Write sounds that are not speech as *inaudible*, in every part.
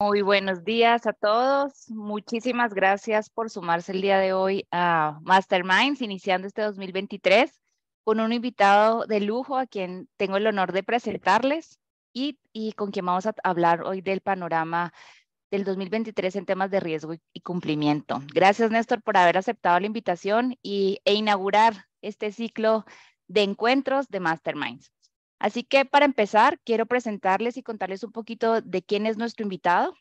Muy buenos días a todos. Muchísimas gracias por sumarse el día de hoy a Masterminds, iniciando este 2023 con un invitado de lujo a quien tengo el honor de presentarles y, con quien vamos a hablar hoy del panorama del 2023 en temas de riesgo y, cumplimiento. Gracias, Néstor, por haber aceptado la invitación y, e inaugurar este ciclo de encuentros de Masterminds. Así que para empezar, quiero presentarles y contarles un poquito de quién es nuestro invitado.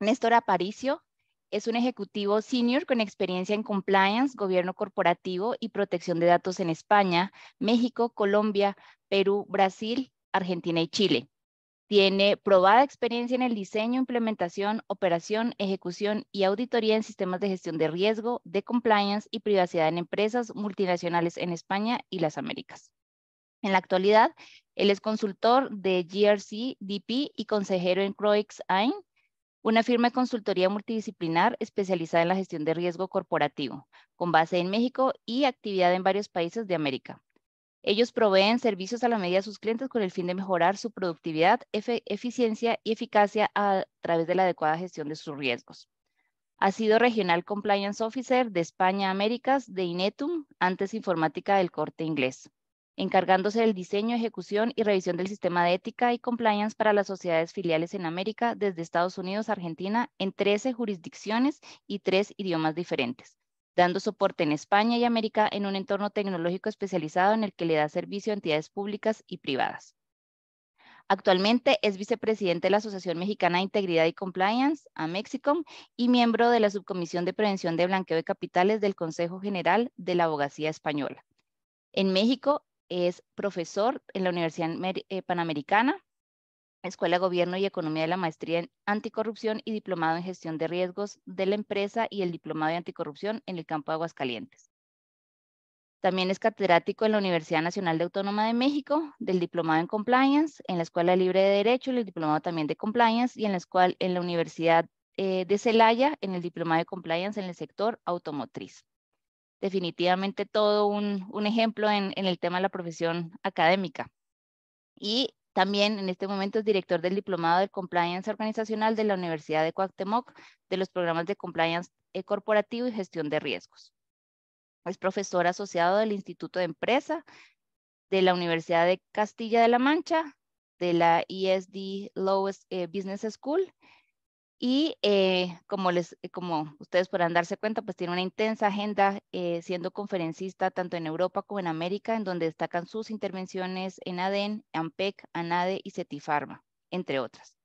Néstor Aparicio es un ejecutivo senior con experiencia en compliance, gobierno corporativo y protección de datos en España, México, Colombia, Perú, Brasil, Argentina y Chile. Tiene probada experiencia en el diseño, implementación, operación, ejecución y auditoría en sistemas de gestión de riesgo, de compliance y privacidad en empresas multinacionales en España y las Américas. En la actualidad, él es consultor de GRC, DP y consejero en Croix Ain, una firma de consultoría multidisciplinar especializada en la gestión de riesgo corporativo, con base en México y actividad en varios países de América. Ellos proveen servicios a la medida de sus clientes con el fin de mejorar su productividad, eficiencia y eficacia a través de la adecuada gestión de sus riesgos. Ha sido Regional Compliance Officer de España Américas de Inetum, antes Informática del Corte Inglés encargándose del diseño, ejecución y revisión del sistema de ética y compliance para las sociedades filiales en América desde Estados Unidos a Argentina en 13 jurisdicciones y tres idiomas diferentes, dando soporte en España y América en un entorno tecnológico especializado en el que le da servicio a entidades públicas y privadas. Actualmente es vicepresidente de la Asociación Mexicana de Integridad y Compliance, AMEXICOM, y miembro de la Subcomisión de Prevención de Blanqueo de Capitales del Consejo General de la Abogacía Española. En México es profesor en la Universidad eh, Panamericana, Escuela de Gobierno y Economía de la Maestría en Anticorrupción y Diplomado en Gestión de Riesgos de la Empresa y el Diplomado de Anticorrupción en el campo de Aguascalientes. También es catedrático en la Universidad Nacional de Autónoma de México, del Diplomado en Compliance, en la Escuela Libre de Derecho, el Diplomado también de Compliance y en la, escuela, en la Universidad eh, de Celaya, en el Diplomado de Compliance en el sector automotriz definitivamente todo un, ejemplo en, el tema de la profesión académica. Y también en este momento es director del Diplomado de Compliance Organizacional de la Universidad de Cuauhtémoc de los programas de Compliance eh, Corporativo y Gestión de Riesgos. Es profesor asociado del Instituto de Empresa de la Universidad de Castilla de la Mancha, de la ESD Law eh, Business School y eh, como, les, eh, como ustedes podrán darse cuenta, pues tiene una intensa agenda eh, siendo conferencista tanto en Europa como en América, en donde destacan sus intervenciones en ADEN, AMPEC, ANADE y CETIFARMA, entre otras.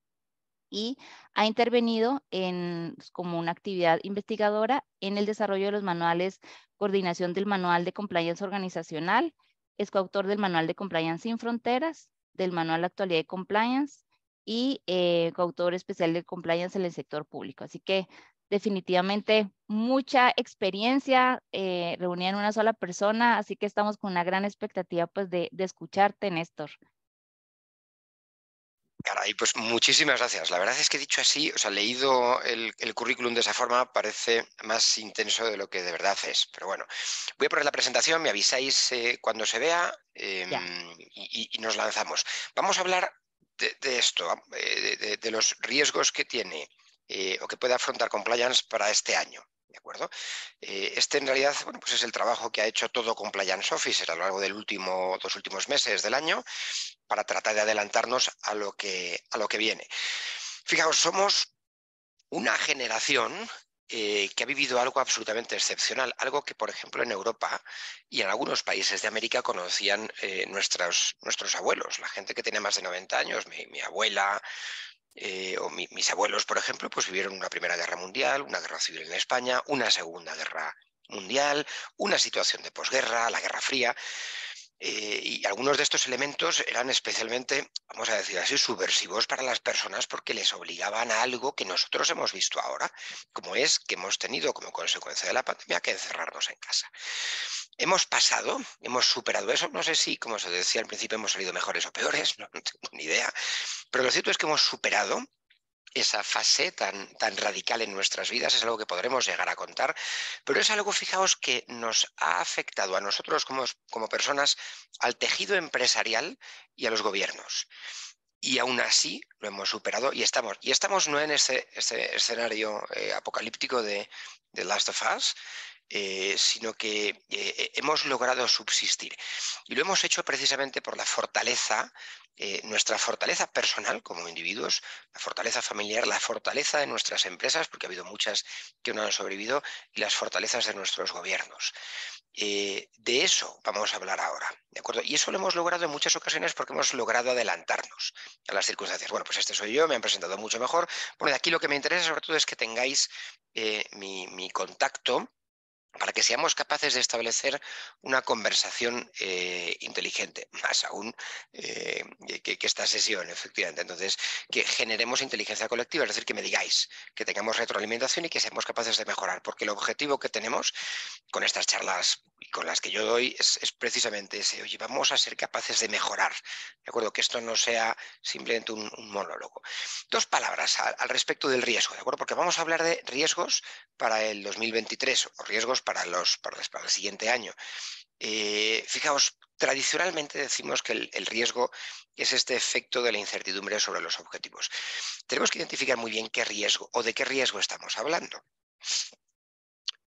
Y ha intervenido en, pues, como una actividad investigadora en el desarrollo de los manuales, coordinación del manual de compliance organizacional, es coautor del manual de compliance sin fronteras, del manual actualidad de compliance, y eh, coautor especial de compliance en el sector público. Así que definitivamente mucha experiencia eh, reunida en una sola persona, así que estamos con una gran expectativa pues de, de escucharte, Néstor. Caray, pues muchísimas gracias. La verdad es que dicho así, o sea, leído el, currículum de esa forma parece más intenso de lo que de verdad es. Pero bueno, voy a poner la presentación, me avisáis eh, cuando se vea em, y, y, nos lanzamos. Vamos a hablar de, esto, eh, de, los riesgos que tiene eh, o que puede afrontar compliance para este año. ¿De acuerdo? Eh, este en realidad bueno, pues es el trabajo que ha hecho todo Compliance Officer a lo largo de los dos últimos meses del año para tratar de adelantarnos a lo que, a lo que viene. Fijaos, somos una generación eh, que ha vivido algo absolutamente excepcional, algo que, por ejemplo, en Europa y en algunos países de América conocían eh, nuestros, nuestros abuelos, la gente que tiene más de 90 años, mi, abuela, eh, o mis abuelos, por ejemplo, pues vivieron una Primera Guerra Mundial, una guerra civil en España, una Segunda Guerra Mundial, una situación de posguerra, la Guerra Fría. Eh, y algunos de estos elementos eran especialmente, vamos a decir así, subversivos para las personas porque les obligaban a algo que nosotros hemos visto ahora, como es que hemos tenido como consecuencia de la pandemia que encerrarnos en casa. Hemos pasado, hemos superado eso, no sé si, como se decía al principio, hemos salido mejores o peores, *laughs* no tengo ni idea, pero lo cierto es que hemos superado esa fase tan, tan radical en nuestras vidas, es algo que podremos llegar a contar, pero es algo, fijaos, que nos ha afectado a nosotros como, como personas, al tejido empresarial y a los gobiernos. y aún así lo hemos superado y estamos. Y estamos no en ese, escenario eh, apocalíptico de The Last of Us, eh, sino que eh, hemos logrado subsistir. Y lo hemos hecho precisamente por la fortaleza, nuestra fortaleza personal como individuos, la fortaleza familiar, la fortaleza de nuestras empresas, porque ha habido muchas que no han sobrevivido, y las fortalezas de nuestros gobiernos. Eh, de eso vamos a hablar ahora, ¿de acuerdo? Y eso lo hemos logrado en muchas ocasiones porque hemos logrado adelantarnos a las circunstancias. Bueno, pues este soy yo, me han presentado mucho mejor. Bueno, de aquí lo que me interesa sobre todo es que tengáis eh, mi, contacto para que seamos capaces de establecer una conversación eh, inteligente, *laughs* más aún que, esta sesión, efectivamente. Entonces, que generemos inteligencia colectiva, es decir, que me digáis, que tengamos retroalimentación y que seamos capaces de mejorar, porque el objetivo que tenemos con estas charlas las que yo doy es, precisamente ese, oye, vamos a ser capaces de mejorar, ¿de acuerdo? Que esto no sea simplemente un, monólogo. Dos palabras al, respecto del riesgo, ¿de acuerdo? Porque vamos a hablar de riesgos para el 2023 o riesgos para, los, para, el siguiente año. Eh, fijaos, tradicionalmente decimos que el, riesgo es este efecto de la incertidumbre sobre los objetivos. Tenemos que identificar muy bien qué riesgo o de qué riesgo estamos hablando.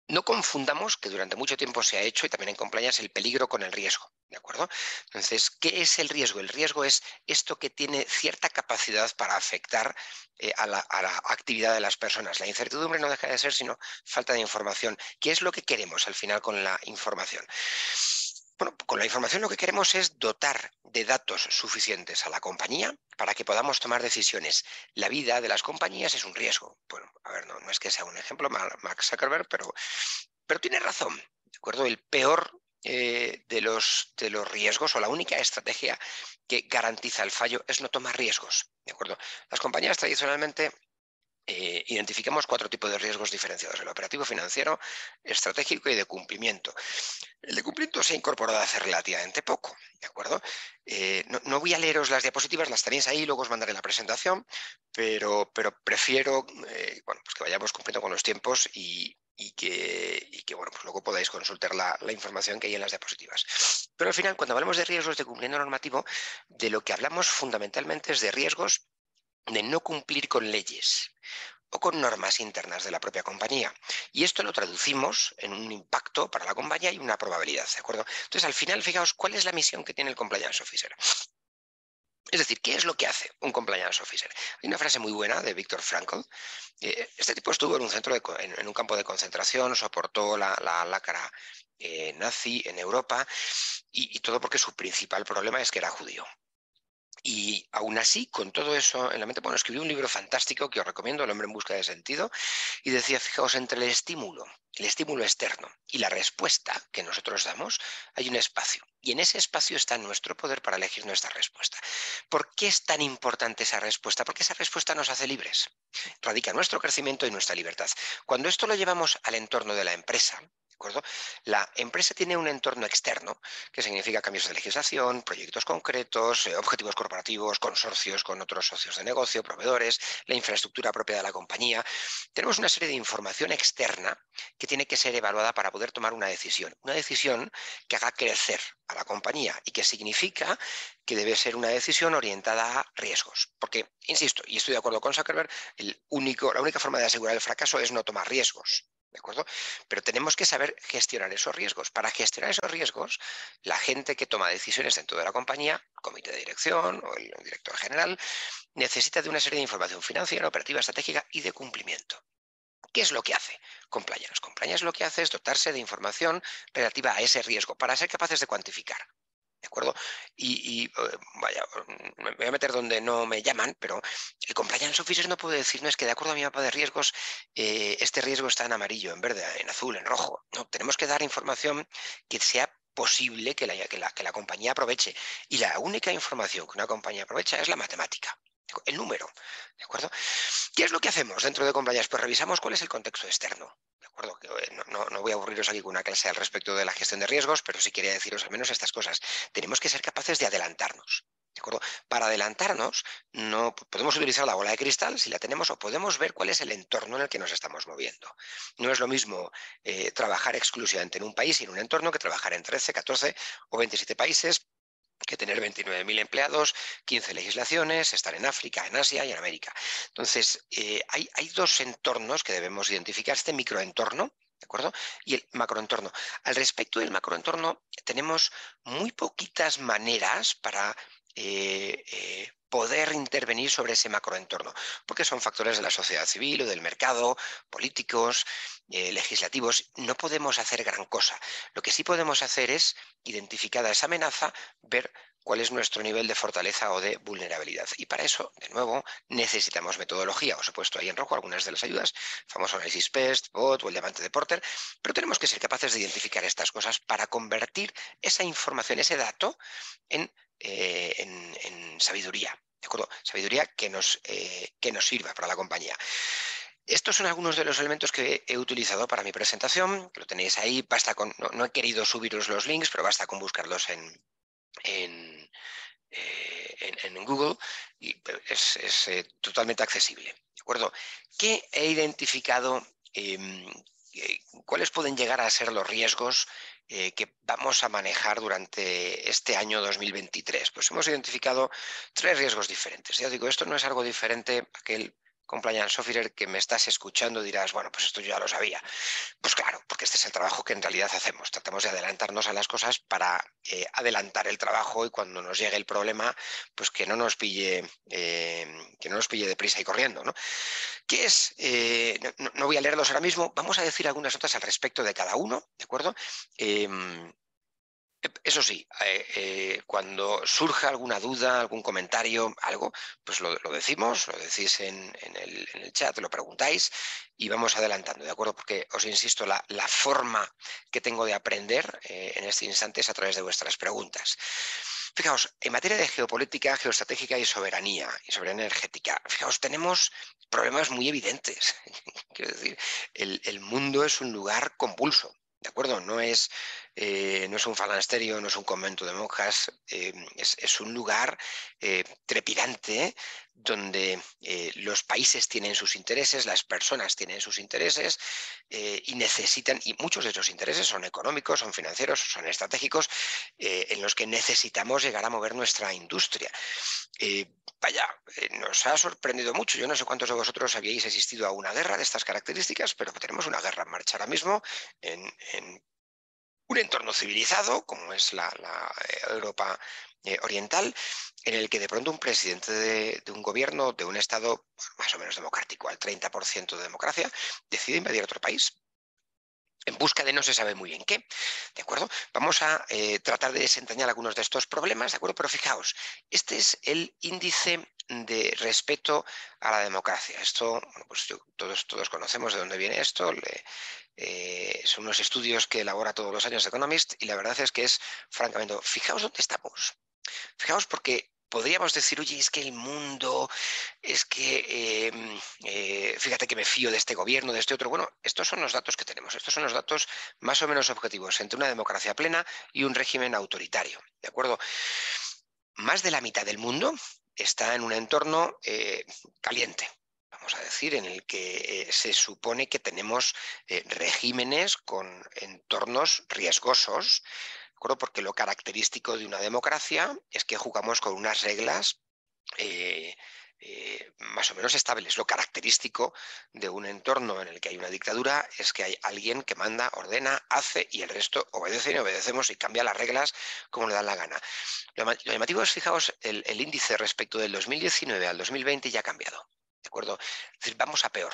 No confundamos que durante mucho tiempo se ha hecho y también en compliance el peligro con el riesgo, ¿de acuerdo? Entonces, ¿qué es el riesgo? El riesgo es esto que tiene cierta capacidad para afectar eh, a, la, a, la, actividad de las personas. La incertidumbre no deja de ser sino falta de información. ¿Qué es lo que queremos al final con la información? Bueno, con la información lo que queremos es dotar de datos suficientes a la compañía para que podamos tomar decisiones. La vida de las compañías es un riesgo. Bueno, a ver, no, es que sea un ejemplo, Max Zuckerberg, pero, pero tiene razón. ¿De acuerdo? El peor eh, de, los, de los riesgos o la única estrategia que garantiza el fallo es no tomar riesgos. ¿De acuerdo? Las compañías tradicionalmente eh, identificamos cuatro tipos de riesgos diferenciados, el operativo financiero, estratégico y de cumplimiento. El de cumplimiento se ha incorporado hace relativamente poco, ¿de acuerdo? Eh, no, voy a leeros las diapositivas, las tenéis ahí, luego os mandaré la presentación, pero, pero prefiero eh, bueno, pues que vayamos cumpliendo con los tiempos y, que, bueno, pues luego podáis consultar la, la, información que hay en las diapositivas. Pero al final, cuando hablamos de riesgos de cumplimiento normativo, de lo que hablamos fundamentalmente es de riesgos de no cumplir con leyes o con normas internas de la propia compañía. Y esto lo traducimos en un impacto para la compañía y una probabilidad, ¿de acuerdo? Entonces, al final, fijaos, ¿cuál es la misión que tiene el compliance officer? Es decir, ¿qué es lo que hace un compliance officer? Hay una frase muy buena de Víctor Frankl. Eh, este tipo estuvo en un centro en, un campo de concentración, soportó la, la eh, nazi en Europa y todo porque su principal problema es que era judío. Y aún así, con todo eso en la mente, bueno, escribí un libro fantástico que os recomiendo, El hombre en busca de sentido, y decía, fijaos, entre el estímulo, el estímulo externo y la respuesta que nosotros damos, hay un espacio. Y en ese espacio está nuestro poder para elegir nuestra respuesta. ¿Por qué es tan importante esa respuesta? Porque esa respuesta nos hace libres. Radica nuestro crecimiento y nuestra libertad. Cuando esto lo llevamos al entorno de la empresa, la empresa tiene un entorno externo, que significa cambios de legislación, proyectos concretos, eh, objetivos corporativos, consorcios con otros socios de negocio, proveedores, la infraestructura propia de la compañía. Tenemos una serie de información externa que tiene que ser evaluada para poder tomar una decisión. Una decisión que haga crecer a la compañía y que significa que debe ser una decisión orientada a riesgos. Porque, insisto, y estoy de acuerdo con Zuckerberg, la única forma de asegurar el fracaso es no tomar riesgos. ¿De acuerdo? Pero tenemos que saber gestionar esos riesgos. Para gestionar esos riesgos, la gente que toma decisiones dentro de la compañía, el comité de dirección o el director general, necesita de una serie de información financiera, operativa, estratégica y de cumplimiento. ¿Qué es lo que hace Compliance? Compliance lo que hace es dotarse de información relativa a ese riesgo para ser capaces de cuantificar. ¿De acuerdo? Y, eh, vaya, me voy a meter donde no me llaman, pero el compliance officer no puede decir, no es que de acuerdo a mi mapa de riesgos, eh, este riesgo está en amarillo, en verde, en azul, en rojo. No, tenemos que dar información que sea posible que la, que la, que la compañía aproveche. Y la única información que una compañía aprovecha es la matemática el número, ¿de acuerdo? ¿Qué es lo que hacemos dentro de compliance? Pues revisamos cuál es el contexto externo, eh, no, no, voy a aburriros aquí con una clase al respecto de la gestión de riesgos, pero sí quería deciros al menos estas cosas. Tenemos que ser capaces de adelantarnos. ¿De acuerdo? Para adelantarnos, no podemos utilizar la bola de cristal si la tenemos o podemos ver cuál es el entorno en el que nos estamos moviendo. No es lo mismo eh, trabajar exclusivamente en un país y en un entorno que trabajar en 13, 14 o 27 países que tener 29.000 empleados, 15 legislaciones, estar en África, en Asia y en América. Entonces, eh, hay, hay dos entornos que debemos identificar, este microentorno, ¿De acuerdo? Y el macroentorno. Al respecto del macroentorno, tenemos muy poquitas maneras para eh, eh, poder intervenir sobre ese macroentorno, porque son factores de la sociedad civil o del mercado, políticos, eh, legislativos. No podemos hacer gran cosa. Lo que sí podemos hacer es, identificada esa amenaza, ver cuál es nuestro nivel de fortaleza o de vulnerabilidad. Y para eso, de nuevo, necesitamos metodología. Os he puesto ahí en rojo algunas de las ayudas, famoso análisis PEST, BOT o el diamante de Porter, pero tenemos que ser capaces de identificar estas cosas para convertir esa información, ese dato, en eh, sabiduría, ¿de acuerdo? Sabiduría que nos, eh, que nos sirva para la compañía. Estos son algunos de los elementos que he utilizado para mi presentación, lo tenéis ahí, basta con, no, he querido subiros los links, pero basta con buscarlos en, en, eh, Google y es, totalmente accesible. ¿De acuerdo? ¿Qué he identificado? Em, ¿Cuáles pueden llegar a ser los riesgos eh, que vamos a manejar durante este año 2023? Pues hemos identificado tres riesgos diferentes. Ya digo, esto no es algo diferente a aquel compliance officer que me estás escuchando dirás, bueno, pues esto yo ya lo sabía. Pues claro, porque este es el trabajo que en realidad hacemos. Tratamos de adelantarnos a las cosas para eh, adelantar el trabajo y cuando nos llegue el problema, pues que no nos pille, eh, que no nos pille deprisa y corriendo. ¿no? ¿Qué es? Eh, no, voy a leerlos ahora mismo. Vamos a decir algunas notas al respecto de cada uno, ¿de acuerdo? Eso sí, eh, eh, cuando surja alguna duda, algún comentario, algo, pues lo, decimos, lo decís en, el, chat, lo preguntáis y vamos adelantando, ¿de acuerdo? Porque os insisto, la, forma que tengo de aprender eh, en este instante es a través de vuestras preguntas. Fijaos, en materia de geopolítica, geoestratégica y soberanía, y soberanía energética, fijaos, tenemos problemas muy evidentes. *laughs* Quiero decir, el mundo es un lugar convulso. ¿De acuerdo? No es, eh, no es un falansterio, no es un convento de monjas, eh, es, un lugar eh, trepidante donde los países tienen sus intereses, las personas tienen sus intereses y necesitan, y muchos de esos intereses son económicos, son financieros, son estratégicos, en los que necesitamos llegar a mover nuestra industria. vaya, nos ha sorprendido mucho. Yo no sé cuántos de vosotros habíais asistido a una guerra de estas características, pero tenemos una guerra en marcha ahora mismo en un entorno civilizado, como es la, eh, Europa eh, oriental, en el que de pronto un presidente de, un gobierno, de un Estado más o menos democrático, al 30% de democracia, decide invadir otro país en busca de no se sabe muy bien qué. ¿De acuerdo? Vamos a eh, tratar de desentrañar algunos de estos problemas, ¿de acuerdo? Pero fijaos, este es el índice de respeto a la democracia. Esto, pues todos, todos conocemos de dónde viene esto. Eh, son unos estudios que elabora todos los años Economist y la verdad es que es francamente, fijaos dónde estamos. Fijaos porque podríamos decir, oye, es que el mundo, es que, em, eh, fíjate que me fío de este gobierno, de este otro. Bueno, estos son los datos que tenemos, estos son los datos más o menos objetivos entre una democracia plena y un régimen autoritario, ¿de acuerdo? Más de la mitad del mundo está en un entorno eh, caliente, vamos a decir, en el que eh, se supone que tenemos eh, regímenes con entornos riesgosos, porque lo característico de una democracia es que jugamos con unas reglas eh, más o menos estables. Lo característico de un entorno en el que hay una dictadura es que hay alguien que manda, ordena, hace y el resto obedece y obedecemos y cambia las reglas como le dan la gana. Lo, llamativo es, fijaos, el, índice respecto del 2019 al 2020 ya ha cambiado. ¿De acuerdo? Es decir, vamos a peor.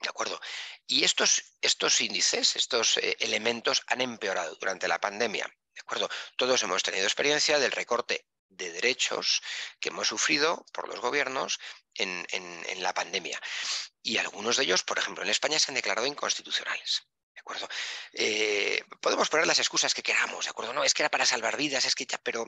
¿De acuerdo? Y estos, estos índices, estos eh, elementos han empeorado durante la pandemia. ¿De acuerdo? Todos hemos tenido experiencia del recorte de derechos que hemos sufrido por los gobiernos en, la pandemia. Y algunos de ellos, por ejemplo, en España se han declarado inconstitucionales. ¿De acuerdo? Eh, podemos poner las excusas que queramos, ¿de acuerdo? No, es que era para salvar vidas, es que ya, pero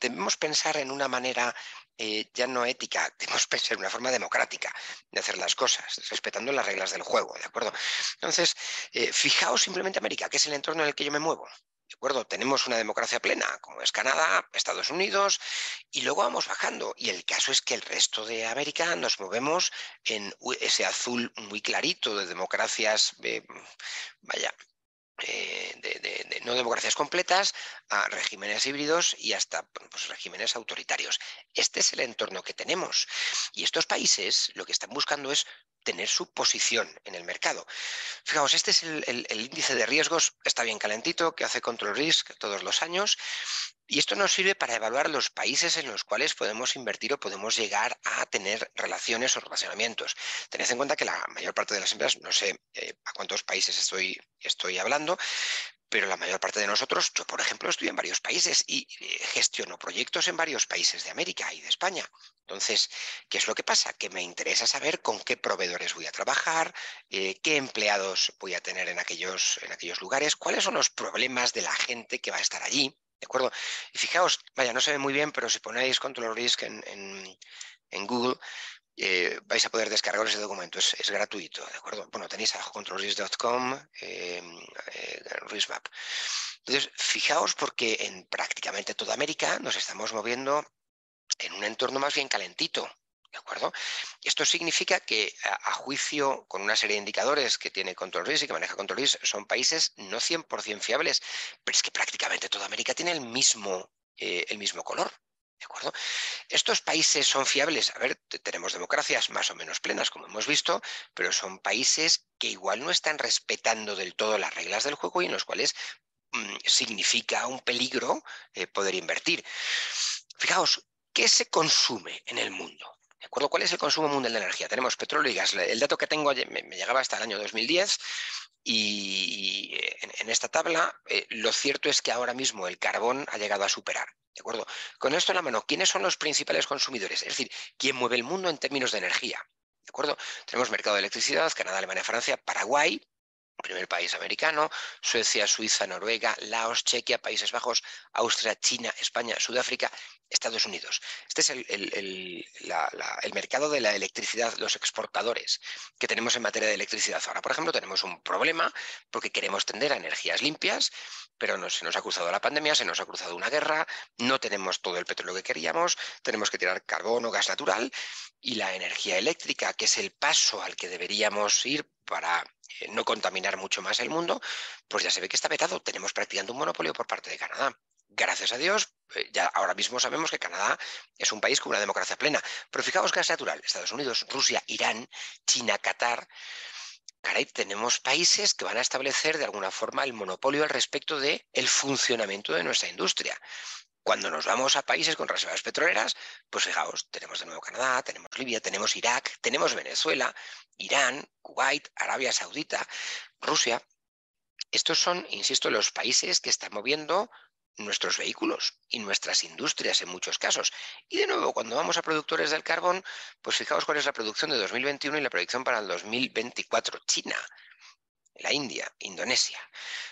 debemos pensar en una manera eh, ya no ética, *laughs* debemos pensar en una forma democrática de hacer las cosas, respetando las reglas del juego, ¿de acuerdo? Entonces, eh, fijaos simplemente América, que es el entorno en el que yo me muevo. ¿De acuerdo? Tenemos una democracia plena, como es Canadá, Estados Unidos, y luego vamos bajando. Y el caso es que el resto de América nos movemos en ese azul muy clarito de democracias, vaya, eh, de, no democracias completas a regímenes híbridos y hasta pues, regímenes autoritarios. Este es el entorno que tenemos. Y estos países lo que están buscando es tener su posición en el mercado. Fijaos, este es el, índice de riesgos, está bien calentito, que hace Control Risk todos los años. Y esto nos sirve para evaluar los países en los cuales podemos invertir o podemos llegar a tener relaciones o relacionamientos. Tened en cuenta que la mayor parte de las empresas, no sé eh, a cuántos países estoy, estoy hablando, pero la mayor parte de nosotros, yo por ejemplo, estoy en varios países y eh, gestiono proyectos en varios países de América y de España. Entonces, ¿qué es lo que pasa? Que me interesa saber con qué proveedores voy a trabajar, eh, qué empleados voy a tener en aquellos, en aquellos lugares, cuáles son los problemas de la gente que va a estar allí. ¿De acuerdo? Y fijaos, vaya, no se ve muy bien, pero si ponéis Control Risk en, Google, eh, vais a poder descargar ese documento, es, gratuito, ¿de acuerdo? Bueno, tenéis abajo controlrisk.com, eh, eh, riskmap. Entonces, fijaos porque en prácticamente toda América nos estamos moviendo en un entorno más bien calentito, ¿De acuerdo? Esto significa que, a, juicio con una serie de indicadores que tiene Control Risk y que maneja Control Risk, son países no 100% fiables, pero es que prácticamente toda América tiene el mismo, eh, el mismo color. ¿De acuerdo? Estos países son fiables. A ver, tenemos democracias más o menos plenas, como hemos visto, pero son países que igual no están respetando del todo las reglas del juego y en los cuales mm, significa un peligro eh, poder invertir. Fijaos, ¿qué se consume en el mundo? ¿De acuerdo? ¿Cuál es el consumo mundial de energía? Tenemos petróleo y gas. El dato que tengo me, llegaba hasta el año 2010 y en, esta tabla eh, lo cierto es que ahora mismo el carbón ha llegado a superar. ¿De acuerdo? Con esto en la mano, ¿quiénes son los principales consumidores? Es decir, ¿quién mueve el mundo en términos de energía? ¿De acuerdo? Tenemos mercado de electricidad, Canadá, Alemania, Francia, Paraguay, primer país americano, Suecia, Suiza, Noruega, Laos, Chequia, Países Bajos, Austria, China, España, Sudáfrica, Estados Unidos. Este es el, mercado de la electricidad, los exportadores que tenemos en materia de electricidad. Ahora, por ejemplo, tenemos un problema porque queremos tender a energías limpias, pero se nos ha cruzado la pandemia, se nos ha cruzado una guerra, no tenemos todo el petróleo que queríamos, tenemos que tirar carbón o gas natural y la energía eléctrica, que es el paso al que deberíamos ir para no contaminar mucho más el mundo, pues ya se ve que está vetado. Tenemos practicando un monopolio por parte de Canadá. Gracias a Dios, eh, ya ahora mismo sabemos que Canadá es un país con una democracia plena. Pero fijaos que es natural. Estados Unidos, Rusia, Irán, China, Qatar. Caray, tenemos países que van a establecer de alguna forma el monopolio al respecto del el funcionamiento de nuestra industria. Cuando nos vamos a países con reservas petroleras, pues fijaos, tenemos de nuevo Canadá, tenemos Libia, tenemos Irak, tenemos Venezuela, Irán, Kuwait, Arabia Saudita, Rusia. Estos son, insisto, los países que están moviendo nuestros vehículos y nuestras industrias en muchos casos. Y de nuevo, cuando vamos a productores del carbón, pues fijaos cuál es la producción de 2021 y la predicción para el 2024. China, la India, Indonesia,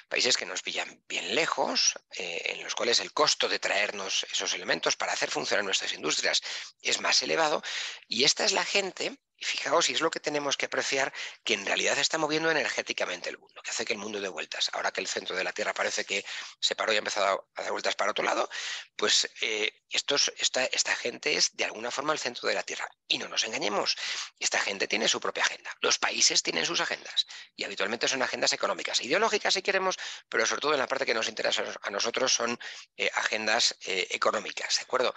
países que nos pillan bien lejos, eh, en los cuales el costo de traernos esos elementos para hacer funcionar nuestras industrias es más elevado, y esta es la gente y fijaos, y es lo que tenemos que apreciar, que en realidad está moviendo energéticamente el mundo, que hace que el mundo dé vueltas. Ahora que el centro de la Tierra parece que se paró y ha empezado a dar vueltas para otro lado, pues eh, esta, gente es de alguna forma el centro de la Tierra. Y no nos engañemos, esta gente tiene su propia agenda. Los países tienen sus agendas y habitualmente son agendas económicas, ideológicas si queremos, pero sobre todo en la parte que nos interesa a nosotros son eh, agendas eh, económicas, ¿de acuerdo?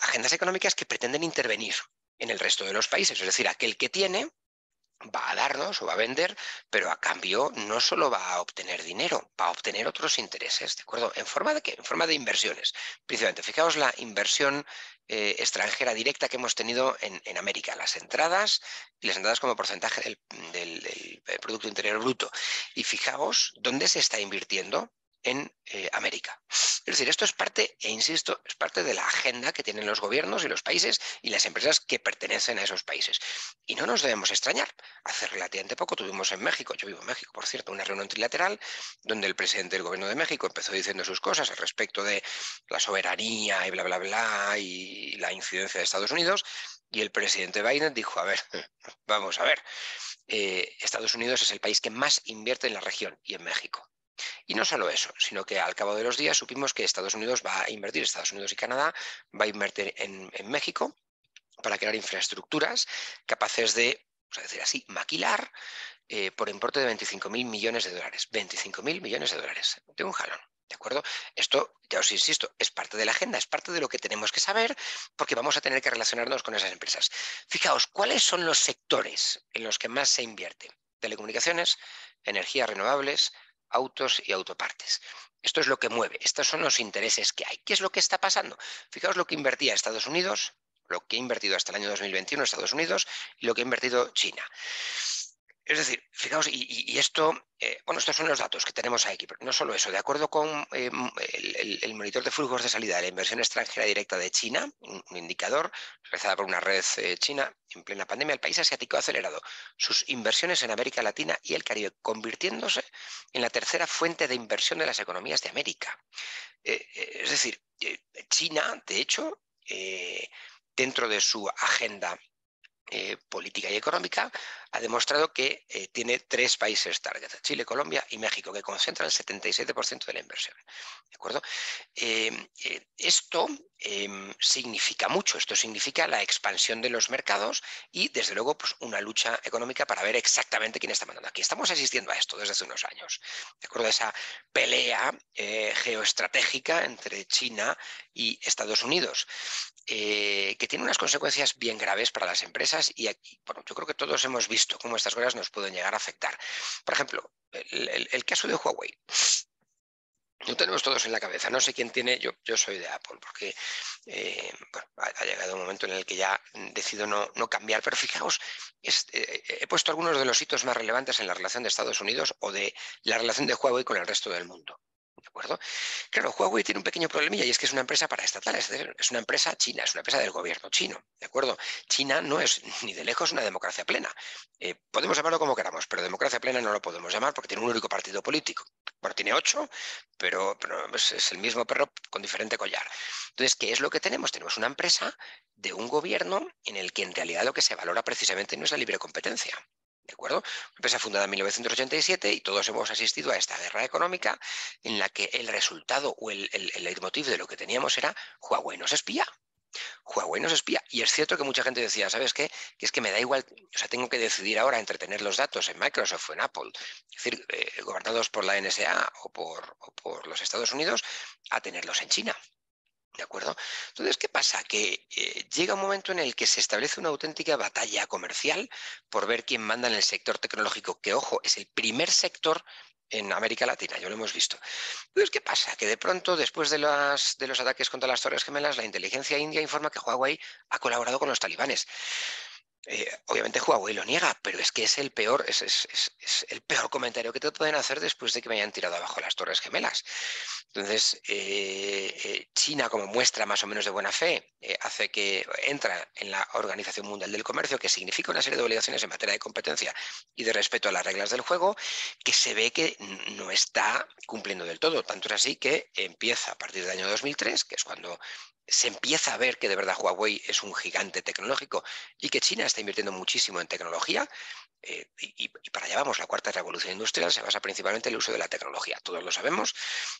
agendas económicas que pretenden intervenir en el resto de los países. Es decir, aquel que tiene va a darnos o va a vender, pero a cambio no solo va a obtener dinero, va a obtener otros intereses, ¿de acuerdo? ¿En forma de qué? En forma de inversiones. Principalmente, fijaos la inversión eh, extranjera directa que hemos tenido en, América, las entradas y las entradas como porcentaje del Producto Interior Bruto. Y fijaos dónde se está invirtiendo en eh, América. Es decir, esto es parte, e insisto, es parte de la agenda que tienen los gobiernos y los países y las empresas que pertenecen a esos países. Y no nos debemos extrañar. Hace relativamente poco tuvimos en México, yo vivo en México, por cierto, una reunión trilateral donde el presidente del gobierno de México empezó diciendo sus cosas al respecto de la soberanía y bla, bla, bla, y la incidencia de Estados Unidos. Y el presidente Biden dijo, a ver, *laughs* vamos a ver, eh, Estados Unidos es el país que más invierte en la región y en México. Y no solo eso, sino que al cabo de los días supimos que Estados Unidos va a invertir, Estados Unidos y Canadá va a invertir en, México para crear infraestructuras capaces de, vamos a decir así, maquilar eh, por importe de 25.000 millones de dólares. 25.000 millones de dólares de un jalón. ¿De acuerdo? Esto, ya os insisto, es parte de la agenda, es parte de lo que tenemos que saber porque vamos a tener que relacionarnos con esas empresas. Fijaos, ¿cuáles son los sectores en los que más se invierte? Telecomunicaciones, energías renovables, autos y autopartes. Esto es lo que mueve, estos son los intereses que hay. ¿Qué es lo que está pasando? Fijaos lo que invertía Estados Unidos, lo que ha invertido hasta el año 2021 Estados Unidos y lo que ha invertido China. Es decir, fijaos, y, esto, eh, bueno, estos son los datos que tenemos aquí, pero no solo eso, de acuerdo con eh, el, monitor de flujos de salida de la inversión extranjera directa de China, un, indicador realizado por una red eh, china en plena pandemia, el país asiático ha acelerado sus inversiones en América Latina y el Caribe, convirtiéndose en la tercera fuente de inversión de las economías de América. es decir, China, de hecho, dentro de su agenda eh, política y económica, ha demostrado que eh, tiene tres países target, Chile, Colombia y México, que concentran el 77% de la inversión. ¿De acuerdo? Em, eh, esto em, significa mucho, esto significa la expansión de los mercados y, desde luego, pues, una lucha económica para ver exactamente quién está mandando aquí. Estamos asistiendo a esto desde hace unos años, ¿de acuerdo? Esa pelea geoestratégica entre China y Estados Unidos. Eh, que tiene unas consecuencias bien graves para las empresas y aquí, bueno, yo creo que todos hemos visto cómo estas cosas nos pueden llegar a afectar. Por ejemplo, el, caso de Huawei. Lo tenemos todos en la cabeza. No sé quién tiene, yo, yo soy de Apple, porque eh, ha, llegado un momento en el que ya decido no, cambiar. Pero fijaos, eh, he puesto algunos de los hitos más relevantes en la relación de Estados Unidos o de la relación de Huawei con el resto del mundo. ¿De acuerdo? Claro, Huawei tiene un pequeño problemilla y es que es una empresa paraestatal, es, una empresa china, es una empresa del gobierno chino. ¿De acuerdo? China no es *laughs* ni de lejos una democracia plena. Eh, podemos llamarlo como queramos, pero democracia plena no lo podemos llamar porque tiene un único partido político. Bueno, tiene ocho, pero, es, el mismo perro con diferente collar. Entonces, ¿qué es lo que tenemos? Tenemos una empresa de un gobierno en el que en realidad lo que se valora precisamente no es la libre competencia. ¿De acuerdo? Una empresa fundada en 1987 y todos hemos asistido a esta guerra económica en la que el resultado o el, el, el leitmotiv de lo que teníamos era Huawei nos espía. Huawei nos espía. Y es cierto que mucha gente decía, ¿sabes qué? Que es que me da igual, o sea, tengo que decidir ahora entre tener los datos en Microsoft o en Apple, es decir, eh, gobernados por la NSA o por, o por los Estados Unidos, a tenerlos en China. ¿De acuerdo? Entonces, ¿qué pasa? Que eh, llega un momento en el que se establece una auténtica batalla comercial por ver quién manda en el sector tecnológico, que, ojo, es el primer sector en América Latina, ya lo hemos visto. Entonces, ¿qué pasa? Que de pronto, después de, de los ataques contra las Torres Gemelas, la inteligencia india informa que Huawei ha colaborado con los talibanes. Eh, obviamente Huawei lo niega, pero es que es el peor, es, el peor comentario que te pueden hacer después de que me hayan tirado abajo las Torres Gemelas. Entonces, eh, eh, China, como muestra más o menos de buena fe, hace que entra en la Organización Mundial del Comercio, que significa una serie de obligaciones en materia de competencia y de respeto a las reglas del juego, que se ve que no está cumpliendo del todo. Tanto es así que empieza a partir del año 2003, que es cuando se empieza a ver que de verdad Huawei es un gigante tecnológico y que China está invirtiendo muchísimo en tecnología. Eh, y, para allá vamos, la cuarta revolución industrial se basa principalmente en el uso de la tecnología. Todos lo sabemos,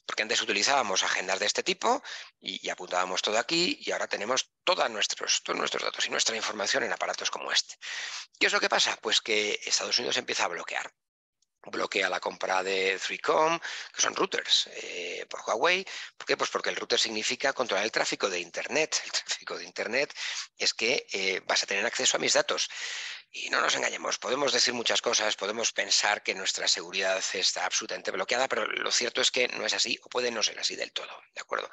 porque antes utilizábamos agendas de este tipo y, apuntábamos todo aquí y ahora tenemos todos nuestros, todos nuestros datos y nuestra información en aparatos como este. ¿Qué es lo que pasa? Pues que Estados Unidos empieza a bloquear bloquea la compra de 3Com, que son routers, eh, por Huawei. ¿Por qué? Pues porque el router significa controlar el tráfico de Internet. *laughs* El tráfico de Internet es que eh, vas a tener acceso a mis datos. Y no nos engañemos, podemos decir muchas cosas, podemos pensar que nuestra seguridad está absolutamente bloqueada, pero lo cierto es que no es así o puede no ser así del todo, ¿de acuerdo?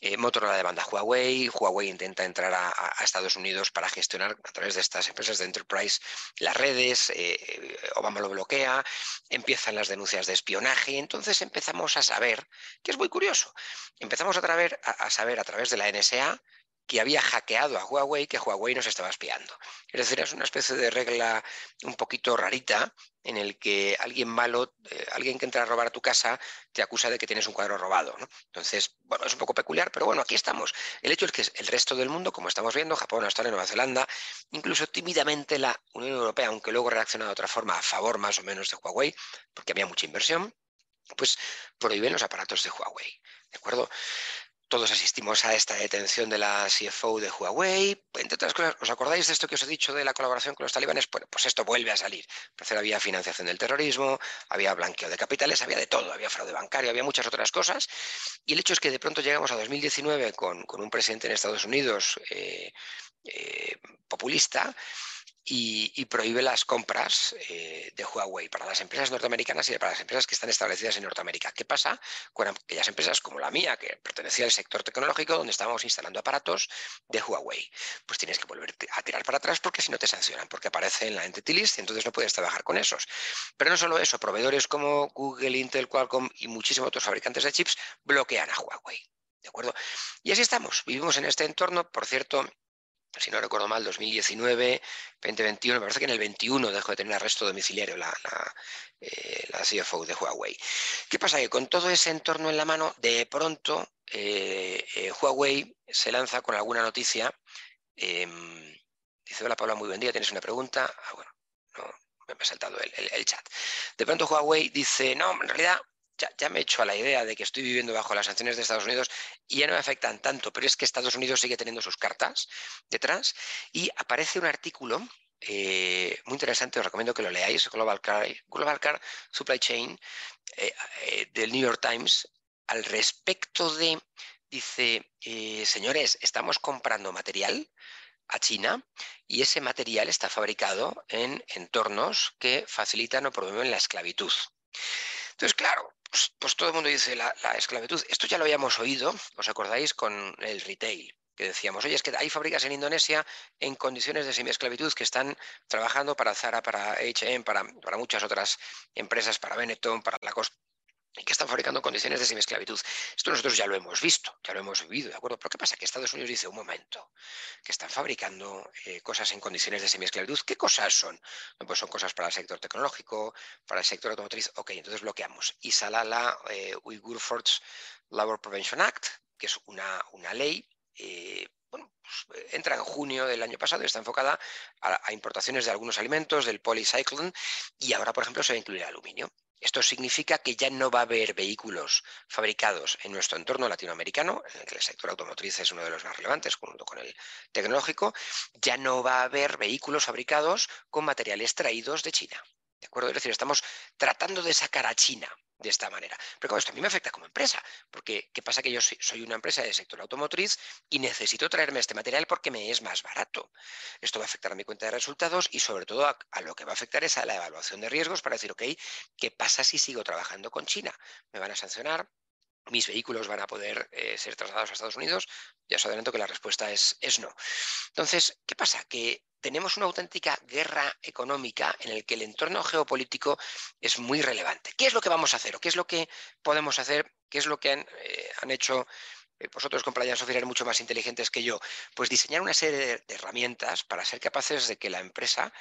Eh, Motorola demanda Huawei, Huawei intenta entrar a, Estados Unidos para gestionar a través de estas empresas de enterprise las redes, eh, Obama lo bloquea, empiezan las denuncias de espionaje, entonces empezamos a saber, que es muy curioso, empezamos a saber a través de la NSA que había hackeado a Huawei, que Huawei nos estaba espiando. Es decir, es una especie de regla un poquito rarita en el que alguien malo, eh, alguien que entra a robar a tu casa, te acusa de que tienes un cuadro robado. Entonces, bueno, es un poco peculiar, pero bueno, aquí estamos. El hecho es que el resto del mundo, como estamos viendo, Japón, Australia, Nueva Zelanda, incluso tímidamente la Unión Europea, aunque luego reacciona de otra forma a favor más o menos de Huawei, porque había mucha inversión, pues prohíben los aparatos de Huawei. ¿De acuerdo? Todos asistimos a esta detención de la CFO de Huawei. Entre otras cosas, ¿os acordáis de esto que os he dicho de la colaboración con los talibanes? Pues esto vuelve a salir. Había financiación del terrorismo, había blanqueo de capitales, había de todo, había fraude bancario, había muchas otras cosas. Y el hecho es que de pronto llegamos a 2019 con, con un presidente en Estados Unidos eh, eh, populista y, prohíbe las compras eh, de Huawei para las empresas norteamericanas y para las empresas que están establecidas en Norteamérica. ¿Qué pasa con aquellas empresas como la mía, que pertenecía al sector tecnológico, donde estábamos instalando aparatos de Huawei? Pues tienes que volver a tirar para atrás porque si no te sancionan, porque aparece en la Entity List y entonces no puedes trabajar con esos. Pero no solo eso, proveedores como Google, Intel, Qualcomm y muchísimos otros fabricantes de chips bloquean a Huawei. ¿De acuerdo? Y así estamos. Vivimos en este entorno. Por cierto, si no recuerdo mal, 2019, 2021, me parece que en el 21 dejó de tener arresto domiciliario la, la, eh, CFO de Huawei. ¿Qué pasa? Que con todo ese entorno en la mano, de pronto eh, eh, Huawei se lanza con alguna noticia. Em, dice, hola Paula, muy buen día, ¿tienes una pregunta? Ah, bueno, no, me ha saltado el, chat. De pronto Huawei dice, no, en realidad ya, me he hecho a la idea de que estoy viviendo bajo las sanciones de Estados Unidos y ya no me afectan tanto, pero es que Estados Unidos sigue teniendo sus cartas detrás y aparece un artículo eh, muy interesante, os recomiendo que lo leáis, Global Car, Supply Chain eh, eh, del New York Times, al respecto de, dice, señores, estamos comprando material a China y ese material está fabricado en entornos que facilitan o promueven la esclavitud. Entonces, claro, pues, pues, todo el mundo dice la, esclavitud. Esto ya lo habíamos oído, ¿os acordáis? Con el retail, que decíamos, oye, es que hay fábricas en Indonesia en condiciones de semiesclavitud que están trabajando para Zara, para H&M, para, para muchas otras empresas, para Benetton, para Lacoste y que están fabricando condiciones de semiesclavitud. Esto nosotros ya lo hemos visto, ya lo hemos vivido, ¿de acuerdo? Pero ¿qué pasa? Que Estados Unidos dice, un momento, que están fabricando eh, cosas en condiciones de semiesclavitud. ¿Qué cosas son? pues son cosas para el sector tecnológico, para el sector automotriz. Ok, entonces bloqueamos. Y sale la eh, Uyghur Force Labor Prevention Act, que es una, una ley eh, entra en junio del año pasado y está enfocada a, importaciones de algunos alimentos, del polycyclone, y ahora, por ejemplo, se va a incluir aluminio. Esto significa que ya no va a haber vehículos fabricados en nuestro entorno latinoamericano, en el que el sector automotriz es uno de los más relevantes, junto con el tecnológico, ya no va a haber vehículos fabricados con materiales traídos de China. ¿De acuerdo? Es decir, estamos tratando de sacar a China de esta manera. Pero esto a mí me afecta como empresa, porque ¿qué pasa? Que yo soy, una empresa del sector automotriz y necesito traerme este material porque me es más barato. Esto va a afectar a mi cuenta de resultados y sobre todo a, lo que va a afectar es a la evaluación de riesgos para decir, ok, ¿qué pasa si sigo trabajando con China? ¿Me van a sancionar? Mis vehículos van a poder eh, ser trasladados a Estados Unidos, ya os adelanto que la respuesta es, no. Entonces, ¿qué pasa? Que tenemos una auténtica guerra económica en el que el entorno geopolítico es muy relevante. ¿Qué es lo que vamos a hacer o qué es lo que podemos hacer? ¿Qué es lo que han, eh, hecho eh, vosotros, compañeros sociales mucho más inteligentes que yo? Pues diseñar una serie de, herramientas para ser capaces de que la empresa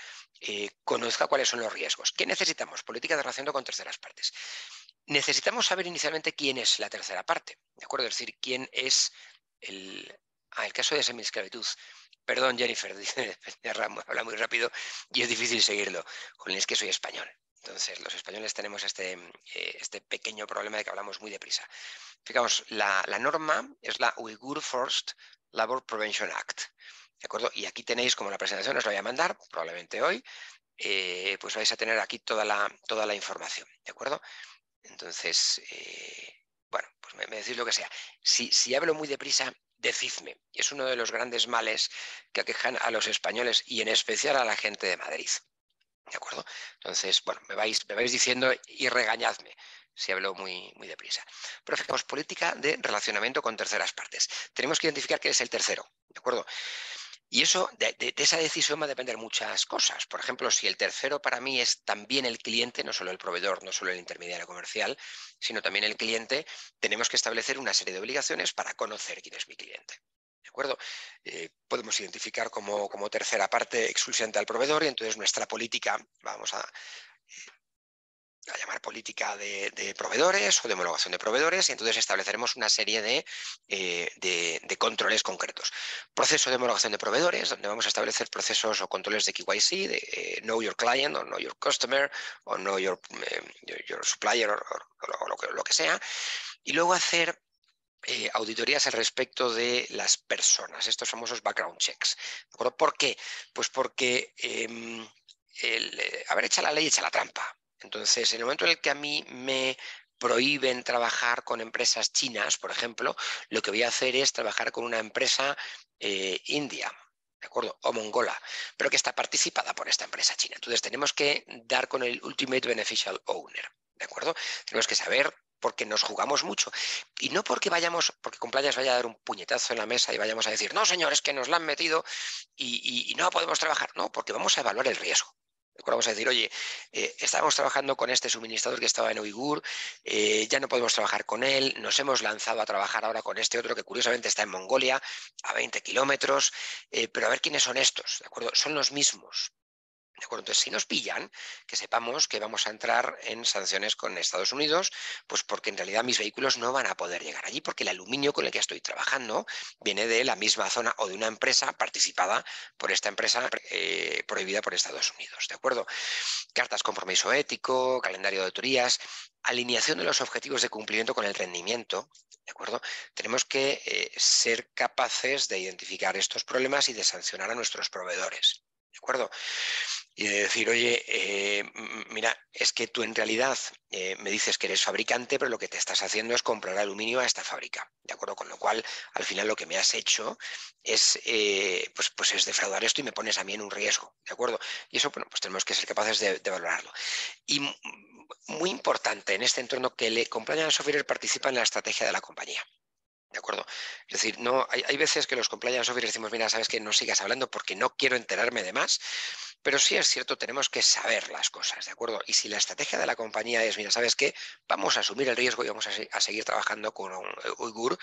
conozca cuáles son los riesgos. ¿Qué necesitamos? Política de relación con terceras partes. Necesitamos saber inicialmente quién es la tercera parte, ¿de acuerdo? Es decir, quién es el, ah, el caso de semi-esclavitud. Perdón, Jennifer, *laughs* dice, habla muy rápido y es difícil seguirlo. Con es que soy español. Entonces, los españoles tenemos este, eh, este pequeño problema de que hablamos muy deprisa. Fijamos, la, norma es la Uyghur Forced Labor Prevention Act. ¿De acuerdo? Y aquí tenéis, como la presentación os la voy a mandar, probablemente hoy, eh, pues vais a tener aquí toda la, toda la información. ¿De acuerdo? Entonces, eh, bueno, pues me, decís lo que sea. Si, si hablo muy deprisa, decidme. Es uno de los grandes males que aquejan a los españoles y en especial a la gente de Madrid. ¿De acuerdo? Entonces, bueno, me vais, me vais diciendo y regañadme si hablo muy, muy deprisa. Pero fijamos, política de relacionamiento con terceras partes. Tenemos que identificar quién es el tercero, ¿de acuerdo? Y eso, de, esa decisión va a depender muchas cosas. Por ejemplo, si el tercero para mí es también el cliente, no solo el proveedor, no solo el intermediario comercial, sino también el cliente, tenemos que establecer una serie de obligaciones para conocer quién es mi cliente. ¿De acuerdo? Eh, podemos identificar como, como tercera parte exclusivamente al proveedor y entonces nuestra política, vamos a a llamar política de, proveedores o de homologación de proveedores y entonces estableceremos una serie eh, de, controles concretos. Proceso de homologación de proveedores, donde vamos a establecer procesos o controles de KYC, de eh, Know Your Client o Know Your Customer o Know Your, eh, your Supplier o, lo, que, lo, que, sea. Y luego hacer auditorías al respecto de las personas, estos famosos background checks. ¿De? ¿Por qué? Pues porque em, haber hecho la ley echa la trampa. Entonces, en el momento en el que a mí me prohíben trabajar con empresas chinas, por ejemplo, lo que voy a hacer es trabajar con una empresa eh, india, ¿de acuerdo? O mongola, pero que está participada por esta empresa china. Entonces tenemos que dar con el Ultimate Beneficial Owner, ¿de acuerdo? Tenemos que saber porque nos jugamos mucho. Y no porque vayamos, porque Compliance vaya a dar un puñetazo en la mesa y vayamos a decir, no, señores, que nos la han metido y no podemos trabajar. No, porque vamos a evaluar el riesgo. Vamos a decir, oye, eh, estábamos trabajando con este suministrador que estaba en Uigur, eh, ya no podemos trabajar con él, nos hemos lanzado a trabajar ahora con este otro que curiosamente está en Mongolia, a 20 kilómetros, eh, pero a ver quiénes son estos, ¿de acuerdo? Son los mismos. Entonces, si nos pillan, que sepamos que vamos a entrar en sanciones con Estados Unidos, pues porque en realidad mis vehículos no van a poder llegar allí, porque el aluminio con el que estoy trabajando viene de la misma zona o de una empresa participada por esta empresa eh, prohibida por Estados Unidos. ¿De acuerdo? Cartas compromiso ético, calendario de autorías, alineación de los objetivos de cumplimiento con el rendimiento. ¿De acuerdo? Tenemos que eh, ser capaces de identificar estos problemas y de sancionar a nuestros proveedores. ¿De acuerdo? Y de decir, oye, eh, mira, es que tú en realidad eh, me dices que eres fabricante, pero lo que te estás haciendo es comprar aluminio a esta fábrica, ¿de acuerdo? Con lo cual, al final lo que me has hecho es, eh, pues, pues es defraudar esto y me pones a mí en un riesgo, ¿de acuerdo? Y eso, bueno, pues tenemos que ser capaces de, valorarlo. Y muy importante en este entorno que le Compliance Software participa en la estrategia de la compañía. ¿De acuerdo? Es decir, no, hay, hay veces que los compliance officers decimos, mira, sabes que no sigas hablando porque no quiero enterarme de más, pero sí es cierto, tenemos que saber las cosas, ¿de acuerdo? Y si la estrategia de la compañía es, mira, ¿sabes qué? Vamos a asumir el riesgo y vamos a, seguir trabajando con un eh, Uyghur,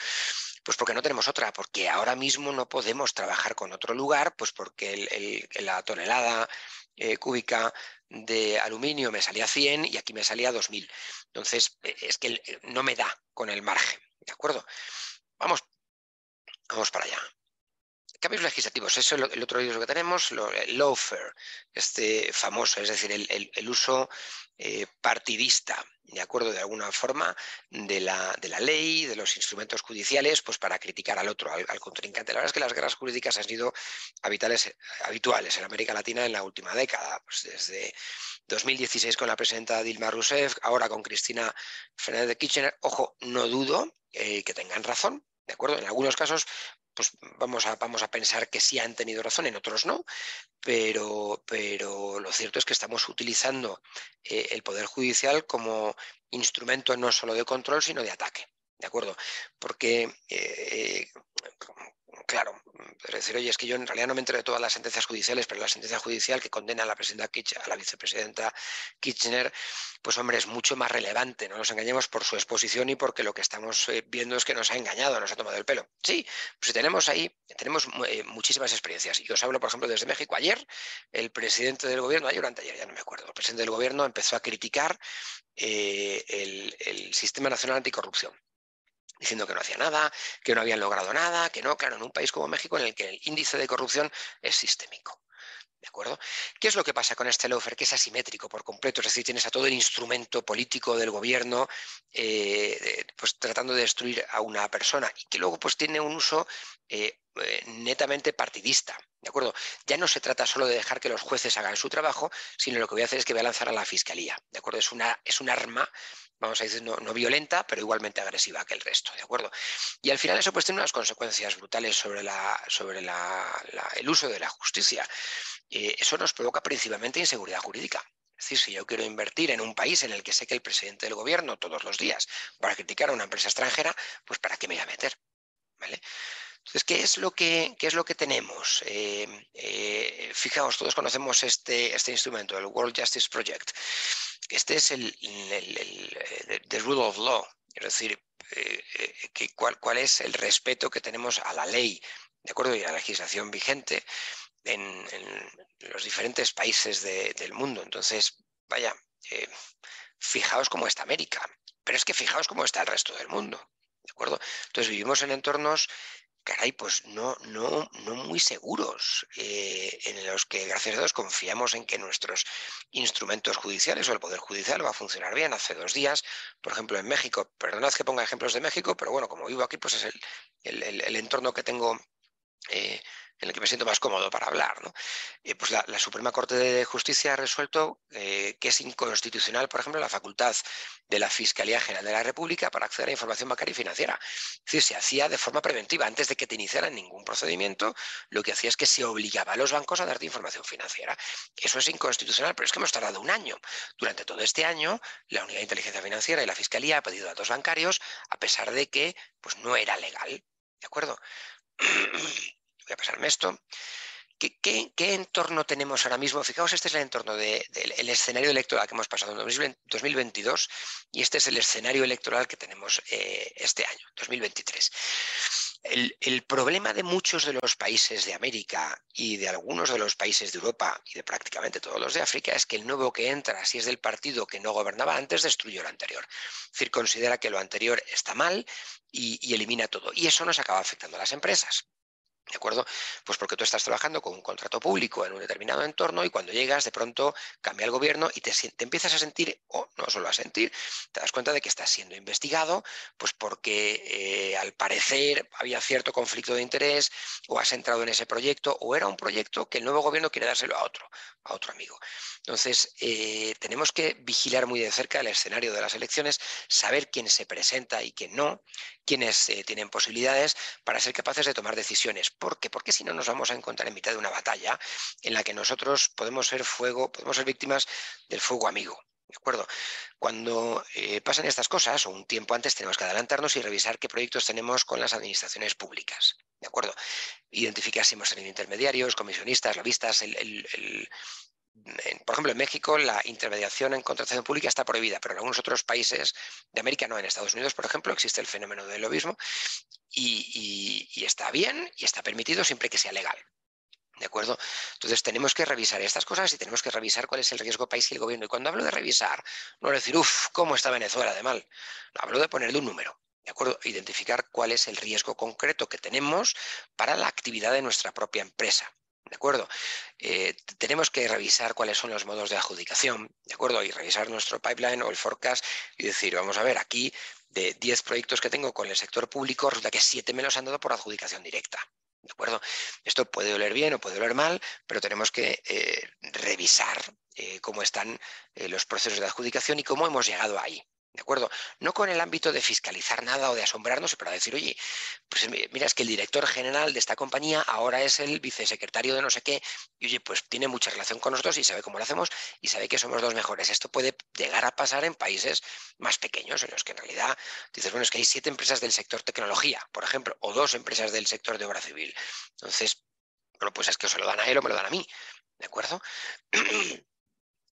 pues porque no tenemos otra, porque ahora mismo no podemos trabajar con otro lugar, pues porque la tonelada eh, cúbica de aluminio me salía 100 y aquí me salía 2000. Entonces, eh, es que no me da con el margen, ¿de acuerdo? Vamos, vamos para allá. Cambios legislativos, eso es el otro riesgo que tenemos, el lawfare, este famoso, es decir, el, uso eh, partidista, de acuerdo, de alguna forma, de la, de la, ley, de los instrumentos judiciales, pues para criticar al otro, al, contrincante. La verdad es que las guerras jurídicas han sido habituales, habituales en América Latina en la última década, pues desde 2016 con la presidenta Dilma Rousseff, ahora con Cristina Fernández de Kirchner. Ojo, no dudo eh, que tengan razón, ¿De acuerdo? En algunos casos pues vamos a, vamos a pensar que sí han tenido razón, en otros no, pero, pero lo cierto es que estamos utilizando eh, el Poder Judicial como instrumento no solo de control, sino de ataque. ¿De acuerdo? Porque eh, claro, pero decir, oye, es que yo en realidad no me entero de todas las sentencias judiciales, pero la sentencia judicial que condena a la, presidenta a la vicepresidenta Kirchner, pues hombre, es mucho más relevante, no nos engañemos por su exposición y porque lo que estamos eh, viendo es que nos ha engañado, nos ha tomado el pelo. Sí, pues tenemos ahí, tenemos eh, muchísimas experiencias. Y os hablo, por ejemplo, desde México. Ayer, el presidente del gobierno, ayer o anteayer, ya no me acuerdo, el presidente del gobierno empezó a criticar eh, el Sistema Nacional Anticorrupción diciendo que no hacía nada, que no habían logrado nada, que no, claro, en un país como México en el que el índice de corrupción es sistémico. ¿De acuerdo? ¿Qué es lo que pasa con este lawfare? Que es asimétrico por completo, es decir, tienes a todo el instrumento político del gobierno eh, pues tratando de destruir a una persona y que luego pues tiene un uso eh, eh, netamente partidista. ¿De acuerdo? Ya no se trata solo de dejar que los jueces hagan su trabajo, sino lo que voy a hacer es que voy a lanzar a la fiscalía. ¿De acuerdo? Es, una, es un arma vamos a decir, no, violenta, pero igualmente agresiva que el resto, ¿de acuerdo? Y al final eso pues tiene unas consecuencias brutales sobre, la, sobre el uso de la justicia. Eh, eso nos provoca principalmente inseguridad jurídica. Es decir, si yo quiero invertir en un país en el que sé que el presidente del gobierno todos los días va a criticar a una empresa extranjera, pues ¿para qué me voy a meter? ¿Vale? Entonces, ¿qué es lo que, es lo que tenemos? Eh, eh, fijaos, todos conocemos este, este instrumento, el World Justice Project. Este es el, the rule of law, es decir, eh, cuál, es el respeto que tenemos a la ley, de acuerdo, y a la legislación vigente en, los diferentes países del mundo. Entonces, vaya, fijaos cómo está América, pero es que fijaos cómo está el resto del mundo, ¿de acuerdo? Entonces vivimos en entornos caray, pues no, no, no muy seguros, eh, en los que gracias a Dios confiamos en que nuestros instrumentos judiciales o el Poder Judicial va a funcionar bien. Hace dos días, por ejemplo, en México, perdonad que ponga ejemplos de México, pero bueno, como vivo aquí, pues es el, el entorno que tengo eh, en el que me siento más cómodo para hablar. ¿no? Eh, pues la, Suprema Corte de Justicia ha resuelto eh, que es inconstitucional, por ejemplo, la facultad de la Fiscalía General de la República para acceder a información bancaria y financiera. Es decir, se hacía de forma preventiva. Antes de que te iniciaran ningún procedimiento, lo que hacía es que se obligaba a los bancos a darte información financiera. Eso es inconstitucional, pero es que hemos tardado un año. Durante todo este año, la Unidad de Inteligencia Financiera y la Fiscalía ha pedido datos bancarios a pesar de que pues, no era legal. ¿De acuerdo? *clears throat* voy a pasarme esto. ¿Qué, entorno tenemos ahora mismo? Fijaos, este es el entorno del escenario electoral que hemos pasado en 2022 y este es el escenario electoral que tenemos eh, este año, 2023. El, problema de muchos de los países de América y de algunos de los países de Europa y de prácticamente todos los de África es que el nuevo que entra, si es del partido que no gobernaba antes, destruyó lo anterior. Es decir, considera que lo anterior está mal y elimina todo. Y eso nos acaba afectando a las empresas. ¿De acuerdo? Pues porque tú estás trabajando con un contrato público en un determinado entorno y cuando llegas de pronto cambia el gobierno y te, empiezas a sentir, o no solo a sentir, te das cuenta de que estás siendo investigado, pues porque eh, al parecer había cierto conflicto de interés o has entrado en ese proyecto o era un proyecto que el nuevo gobierno quiere dárselo a otro, a otro amigo. Entonces, eh, tenemos que vigilar muy de cerca el escenario de las elecciones, saber quién se presenta y quién no, quiénes eh, tienen posibilidades para ser capaces de tomar decisiones ¿Por qué? Porque si no nos vamos a encontrar en mitad de una batalla en la que nosotros podemos ser fuego, podemos ser víctimas del fuego amigo. ¿De acuerdo? Cuando eh, pasan estas cosas, o un tiempo antes, tenemos que adelantarnos y revisar qué proyectos tenemos con las administraciones públicas. ¿De acuerdo? Identificar si hemos tenido intermediarios, comisionistas, lobistas, el, por ejemplo, en México la intermediación en contratación pública está prohibida, pero en algunos otros países de América no. En Estados Unidos, por ejemplo, existe el fenómeno del lobismo y, está bien y está permitido siempre que sea legal. ¿De acuerdo? Entonces tenemos que revisar estas cosas y tenemos que revisar cuál es el riesgo país y el gobierno. Y cuando hablo de revisar, no decir, uff, ¿cómo está Venezuela de mal? Hablo de ponerle un número. ¿De acuerdo? Identificar cuál es el riesgo concreto que tenemos para la actividad de nuestra propia empresa. ¿De acuerdo? Eh, tenemos que revisar cuáles son los modos de adjudicación, ¿de acuerdo? Y revisar nuestro pipeline o el forecast y decir, vamos a ver, aquí de 10 proyectos que tengo con el sector público, resulta que 7 me los han dado por adjudicación directa. ¿De acuerdo? Esto puede oler bien o puede oler mal, pero tenemos que eh, revisar eh, cómo están los procesos de adjudicación y cómo hemos llegado ahí. ¿De acuerdo? No con el ámbito de fiscalizar nada o de asombrarnos, pero decir, oye, pues mira, es que el director general de esta compañía ahora es el vicesecretario de no sé qué, y oye, pues tiene mucha relación con nosotros y sabe cómo lo hacemos y sabe que somos los mejores. Esto puede llegar a pasar en países más pequeños, en los que en realidad dices, bueno, es que hay siete empresas del sector tecnología, por ejemplo, o dos empresas del sector de obra civil. Entonces, bueno, pues es que o se lo dan a él o me lo dan a mí. ¿De acuerdo? *clears throat*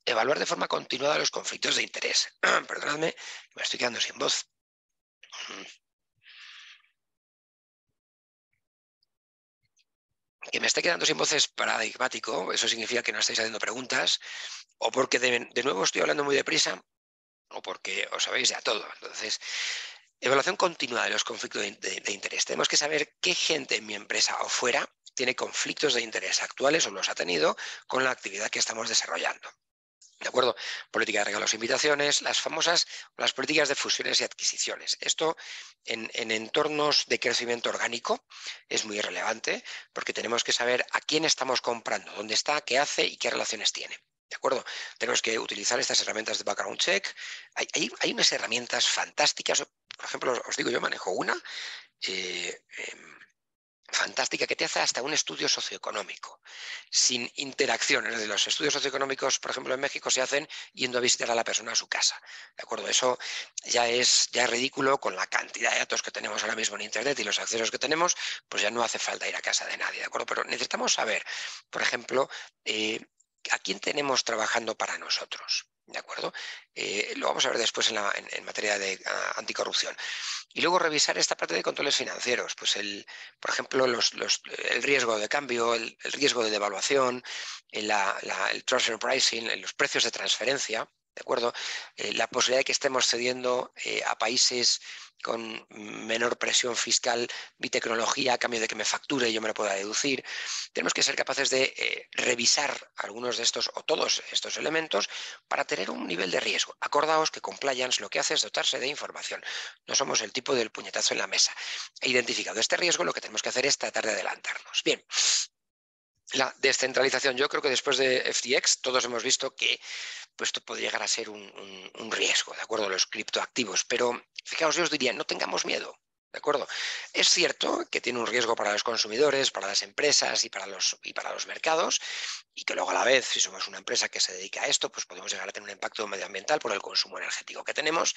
evaluar de forma continuada los conflictos de interés. *clears throat* Perdonadme, me estoy quedando sin voz. Que me esté quedando sin voz es paradigmático, eso significa que no estáis haciendo preguntas, o porque de, nuevo estoy hablando muy deprisa, o porque os sabéis ya todo. Entonces, evaluación continua de los conflictos de interés. Tenemos que saber qué gente en mi empresa o fuera tiene conflictos de interés actuales o los ha tenido con la actividad que estamos desarrollando. ¿De acuerdo? Política de regalos e invitaciones, las famosas, las políticas de fusiones y adquisiciones. Esto en, entornos de crecimiento orgánico es muy relevante porque tenemos que saber a quién estamos comprando, dónde está, qué hace y qué relaciones tiene. ¿De acuerdo? Tenemos que utilizar estas herramientas de background check. Hay, hay, unas herramientas fantásticas. Por ejemplo, os digo, yo manejo una. Eh, em, fantástica que te hace hasta un estudio socioeconómico, sin interacciones. de los estudios socioeconómicos, por ejemplo, en México se hacen yendo a visitar a la persona a su casa. ¿De acuerdo? Eso ya es, ya ridículo con la cantidad de datos que tenemos ahora mismo en Internet y los accesos que tenemos, pues ya no hace falta ir a casa de nadie, ¿de acuerdo? Pero necesitamos saber, por ejemplo, eh, a quién tenemos trabajando para nosotros. ¿De acuerdo? Eh, lo vamos a ver después en, materia de ah, anticorrupción. Y luego revisar esta parte de controles financieros, pues el, por ejemplo, el riesgo de cambio, el, riesgo de devaluación, el, transfer pricing, los precios de transferencia, ¿de acuerdo? Eh, la posibilidad de que estemos cediendo eh, a países con menor presión fiscal mi tecnología a cambio de que me facture y yo me lo pueda deducir. Tenemos que ser capaces de eh, revisar algunos de estos o todos estos elementos para tener un nivel de riesgo. Acordaos que compliance lo que hace es dotarse de información. No somos el tipo del puñetazo en la mesa. He identificado este riesgo, lo que tenemos que hacer es tratar de adelantarnos. Bien, la descentralización. Yo creo que después de FTX todos hemos visto que pues, esto puede llegar a ser un, riesgo, ¿de acuerdo? Los criptoactivos. Pero fijaos, yo os diría, no tengamos miedo. ¿De acuerdo? Es cierto que tiene un riesgo para los consumidores, para las empresas y para, los, y para los mercados, y que luego a la vez, si somos una empresa que se dedica a esto, pues podemos llegar a tener un impacto medioambiental por el consumo energético que tenemos.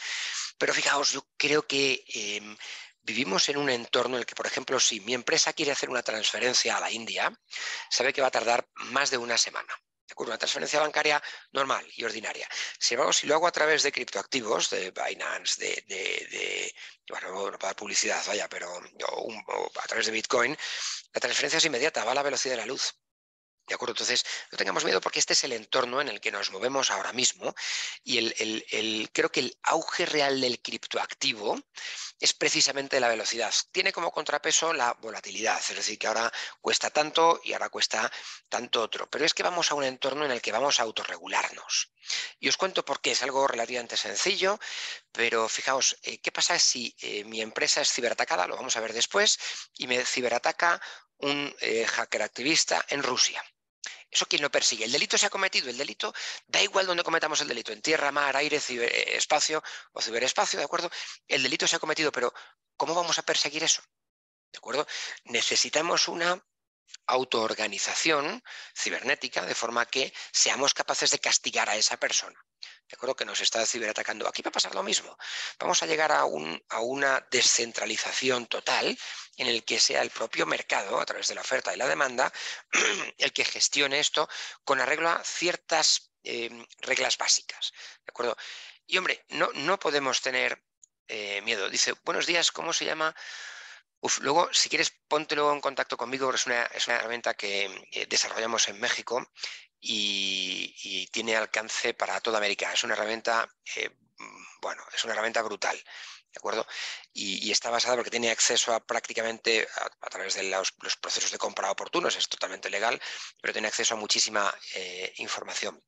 Pero fijaos, yo creo que em, vivimos en un entorno en el que, por ejemplo, si mi empresa quiere hacer una transferencia a la India, sabe que va a tardar más de una semana. Una transferencia bancaria normal y ordinaria. Si, si lo hago a través de criptoactivos, de Binance, de, bueno, no dar publicidad, vaya, pero a través de Bitcoin, la transferencia es inmediata, va a la velocidad de la luz. ¿De acuerdo? Entonces, no tengamos miedo porque este es el entorno en el que nos movemos ahora mismo y el, creo que el auge real del criptoactivo es precisamente la velocidad. Tiene como contrapeso la volatilidad, es decir, que ahora cuesta tanto y ahora cuesta tanto otro. Pero es que vamos a un entorno en el que vamos a autorregularnos. Y os cuento por qué, es algo relativamente sencillo, pero fijaos, eh, ¿qué pasa si eh, mi empresa es ciberatacada? Lo vamos a ver después, y me ciberataca un eh, hacker activista en Rusia. ¿Eso quién lo persigue? El delito se ha cometido. El delito, da igual donde cometamos el delito, en tierra, mar, aire, eh, espacio o ciberespacio, ¿de acuerdo? El delito se ha cometido, pero ¿cómo vamos a perseguir eso? ¿De acuerdo? Necesitamos una autoorganización cibernética de forma que seamos capaces de castigar a esa persona. ¿De acuerdo? Que nos está ciberatacando. Aquí va a pasar lo mismo. Vamos a llegar a una descentralización total en el que sea el propio mercado, a través de la oferta y la demanda, *clears throat* el que gestione esto con arreglo a ciertas em, reglas básicas. ¿De acuerdo? Y hombre, no, no podemos tener eh, miedo. Dice, buenos días, ¿cómo se llama? luego, si quieres, ponte luego en contacto conmigo, es una, es una herramienta que eh, desarrollamos en México y, tiene alcance para toda América. Es una herramienta, eh, bueno, es una herramienta brutal. ¿De acuerdo? Y, está basada porque tiene acceso a prácticamente a, través de los, procesos de compra oportunos, es totalmente legal, pero tiene acceso a muchísima eh, información.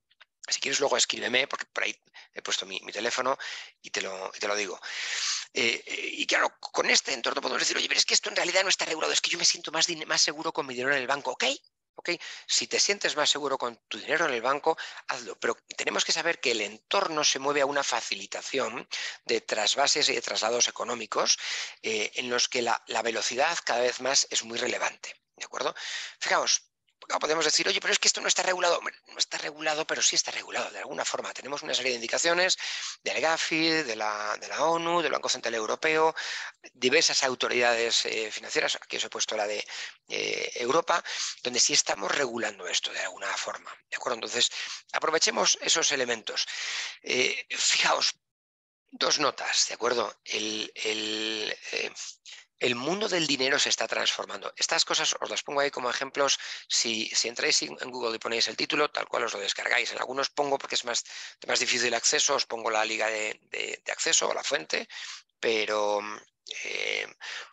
Si quieres luego escríbeme, porque por ahí he puesto mi, teléfono y te lo, te lo digo. Eh, eh, y claro, con este entorno podemos decir, oye, pero es que esto en realidad no está regulado, es que yo me siento más, más seguro con mi dinero en el banco, ¿ok? Si te sientes más seguro con tu dinero en el banco, hazlo. Pero tenemos que saber que el entorno se mueve a una facilitación de trasvases y de traslados económicos eh, en los que la, la velocidad cada vez más es muy relevante. ¿De acuerdo? Fijaos, podemos decir, oye, pero es que esto no está regulado. no está regulado, pero sí está regulado de alguna forma. Tenemos una serie de indicaciones del GAFI, de la, de la ONU, del Banco Central Europeo, diversas autoridades eh, financieras, aquí os he puesto la de eh, Europa, donde sí estamos regulando esto de alguna forma. ¿De acuerdo? Entonces, aprovechemos esos elementos. Eh, fijaos, dos notas, ¿de acuerdo? El, el el mundo del dinero se está transformando. Estas cosas os las pongo ahí como ejemplos. Si, entráis en Google y ponéis el título, tal cual os lo descargáis. En algunos pongo, porque es más, más difícil acceso, os pongo la liga de, acceso o la fuente, pero, eh,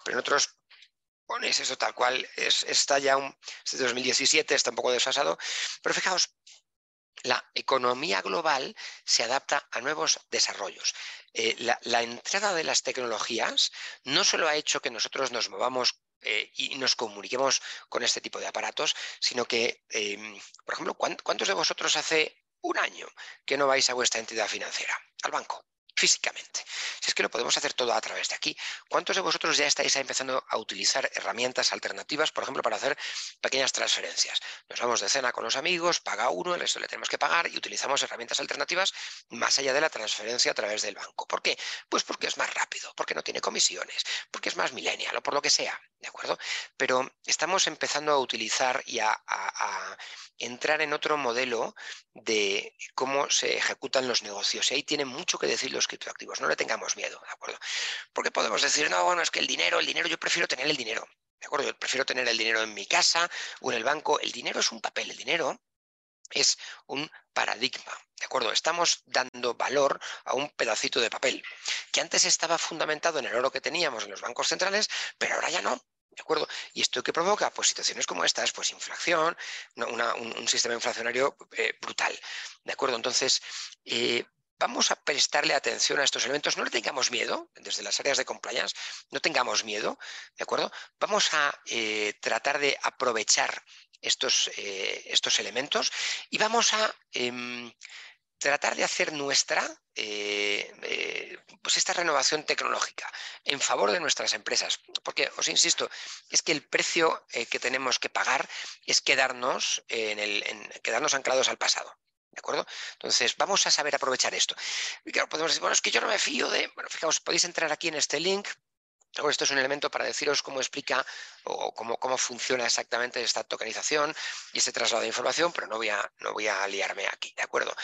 pero en otros ponéis eso tal cual. Es, está ya un, es de 2017, está un poco desfasado. Pero fijaos, la economía global se adapta a nuevos desarrollos. Eh, la, entrada de las tecnologías no solo ha hecho que nosotros nos movamos eh, y nos comuniquemos con este tipo de aparatos, sino que, em, por ejemplo, ¿cuántos de vosotros hace un año que no vais a vuestra entidad financiera, al banco? Físicamente. Si es que lo podemos hacer todo a través de aquí. ¿Cuántos de vosotros ya estáis empezando a utilizar herramientas alternativas, por ejemplo, para hacer pequeñas transferencias? Nos vamos de cena con los amigos, paga uno, el resto le tenemos que pagar y utilizamos herramientas alternativas más allá de la transferencia a través del banco. ¿Por qué? Pues porque es más rápido, porque no tiene comisiones, porque es más millennial o por lo que sea, ¿de acuerdo? Pero estamos empezando a utilizar y a, entrar en otro modelo de cómo se ejecutan los negocios. Y ahí tiene mucho que decir los No le tengamos miedo, ¿de acuerdo? Porque podemos decir, no, bueno, es que el dinero, el dinero, yo prefiero tener el dinero. ¿De acuerdo? Yo prefiero tener el dinero en mi casa o en el banco. El dinero es un papel, el dinero es un paradigma. ¿De acuerdo? Estamos dando valor a un pedacito de papel que antes estaba fundamentado en el oro que teníamos en los bancos centrales, pero ahora ya no. ¿De acuerdo? ¿Y esto que provoca? Pues situaciones como estas, pues inflación, un, sistema inflacionario eh, brutal. ¿De acuerdo? Entonces, eh, vamos a prestarle atención a estos elementos, no le tengamos miedo, desde las áreas de compliance, no tengamos miedo, ¿de acuerdo? Vamos a eh, tratar de aprovechar estos, estos, elementos y vamos a em, tratar de hacer nuestra eh, eh, pues esta renovación tecnológica en favor de nuestras empresas. Porque, os insisto, es que el precio eh, que tenemos que pagar es quedarnos, en el, quedarnos anclados al pasado. ¿De acuerdo? Entonces, vamos a saber aprovechar esto. Y claro, podemos decir, bueno, es que yo no me fío de. Bueno, fijaos, podéis entrar aquí en este link, esto es un elemento para deciros cómo explica o cómo, cómo, funciona exactamente esta tokenización y este traslado de información, pero no voy, a, no voy a liarme aquí, ¿de acuerdo?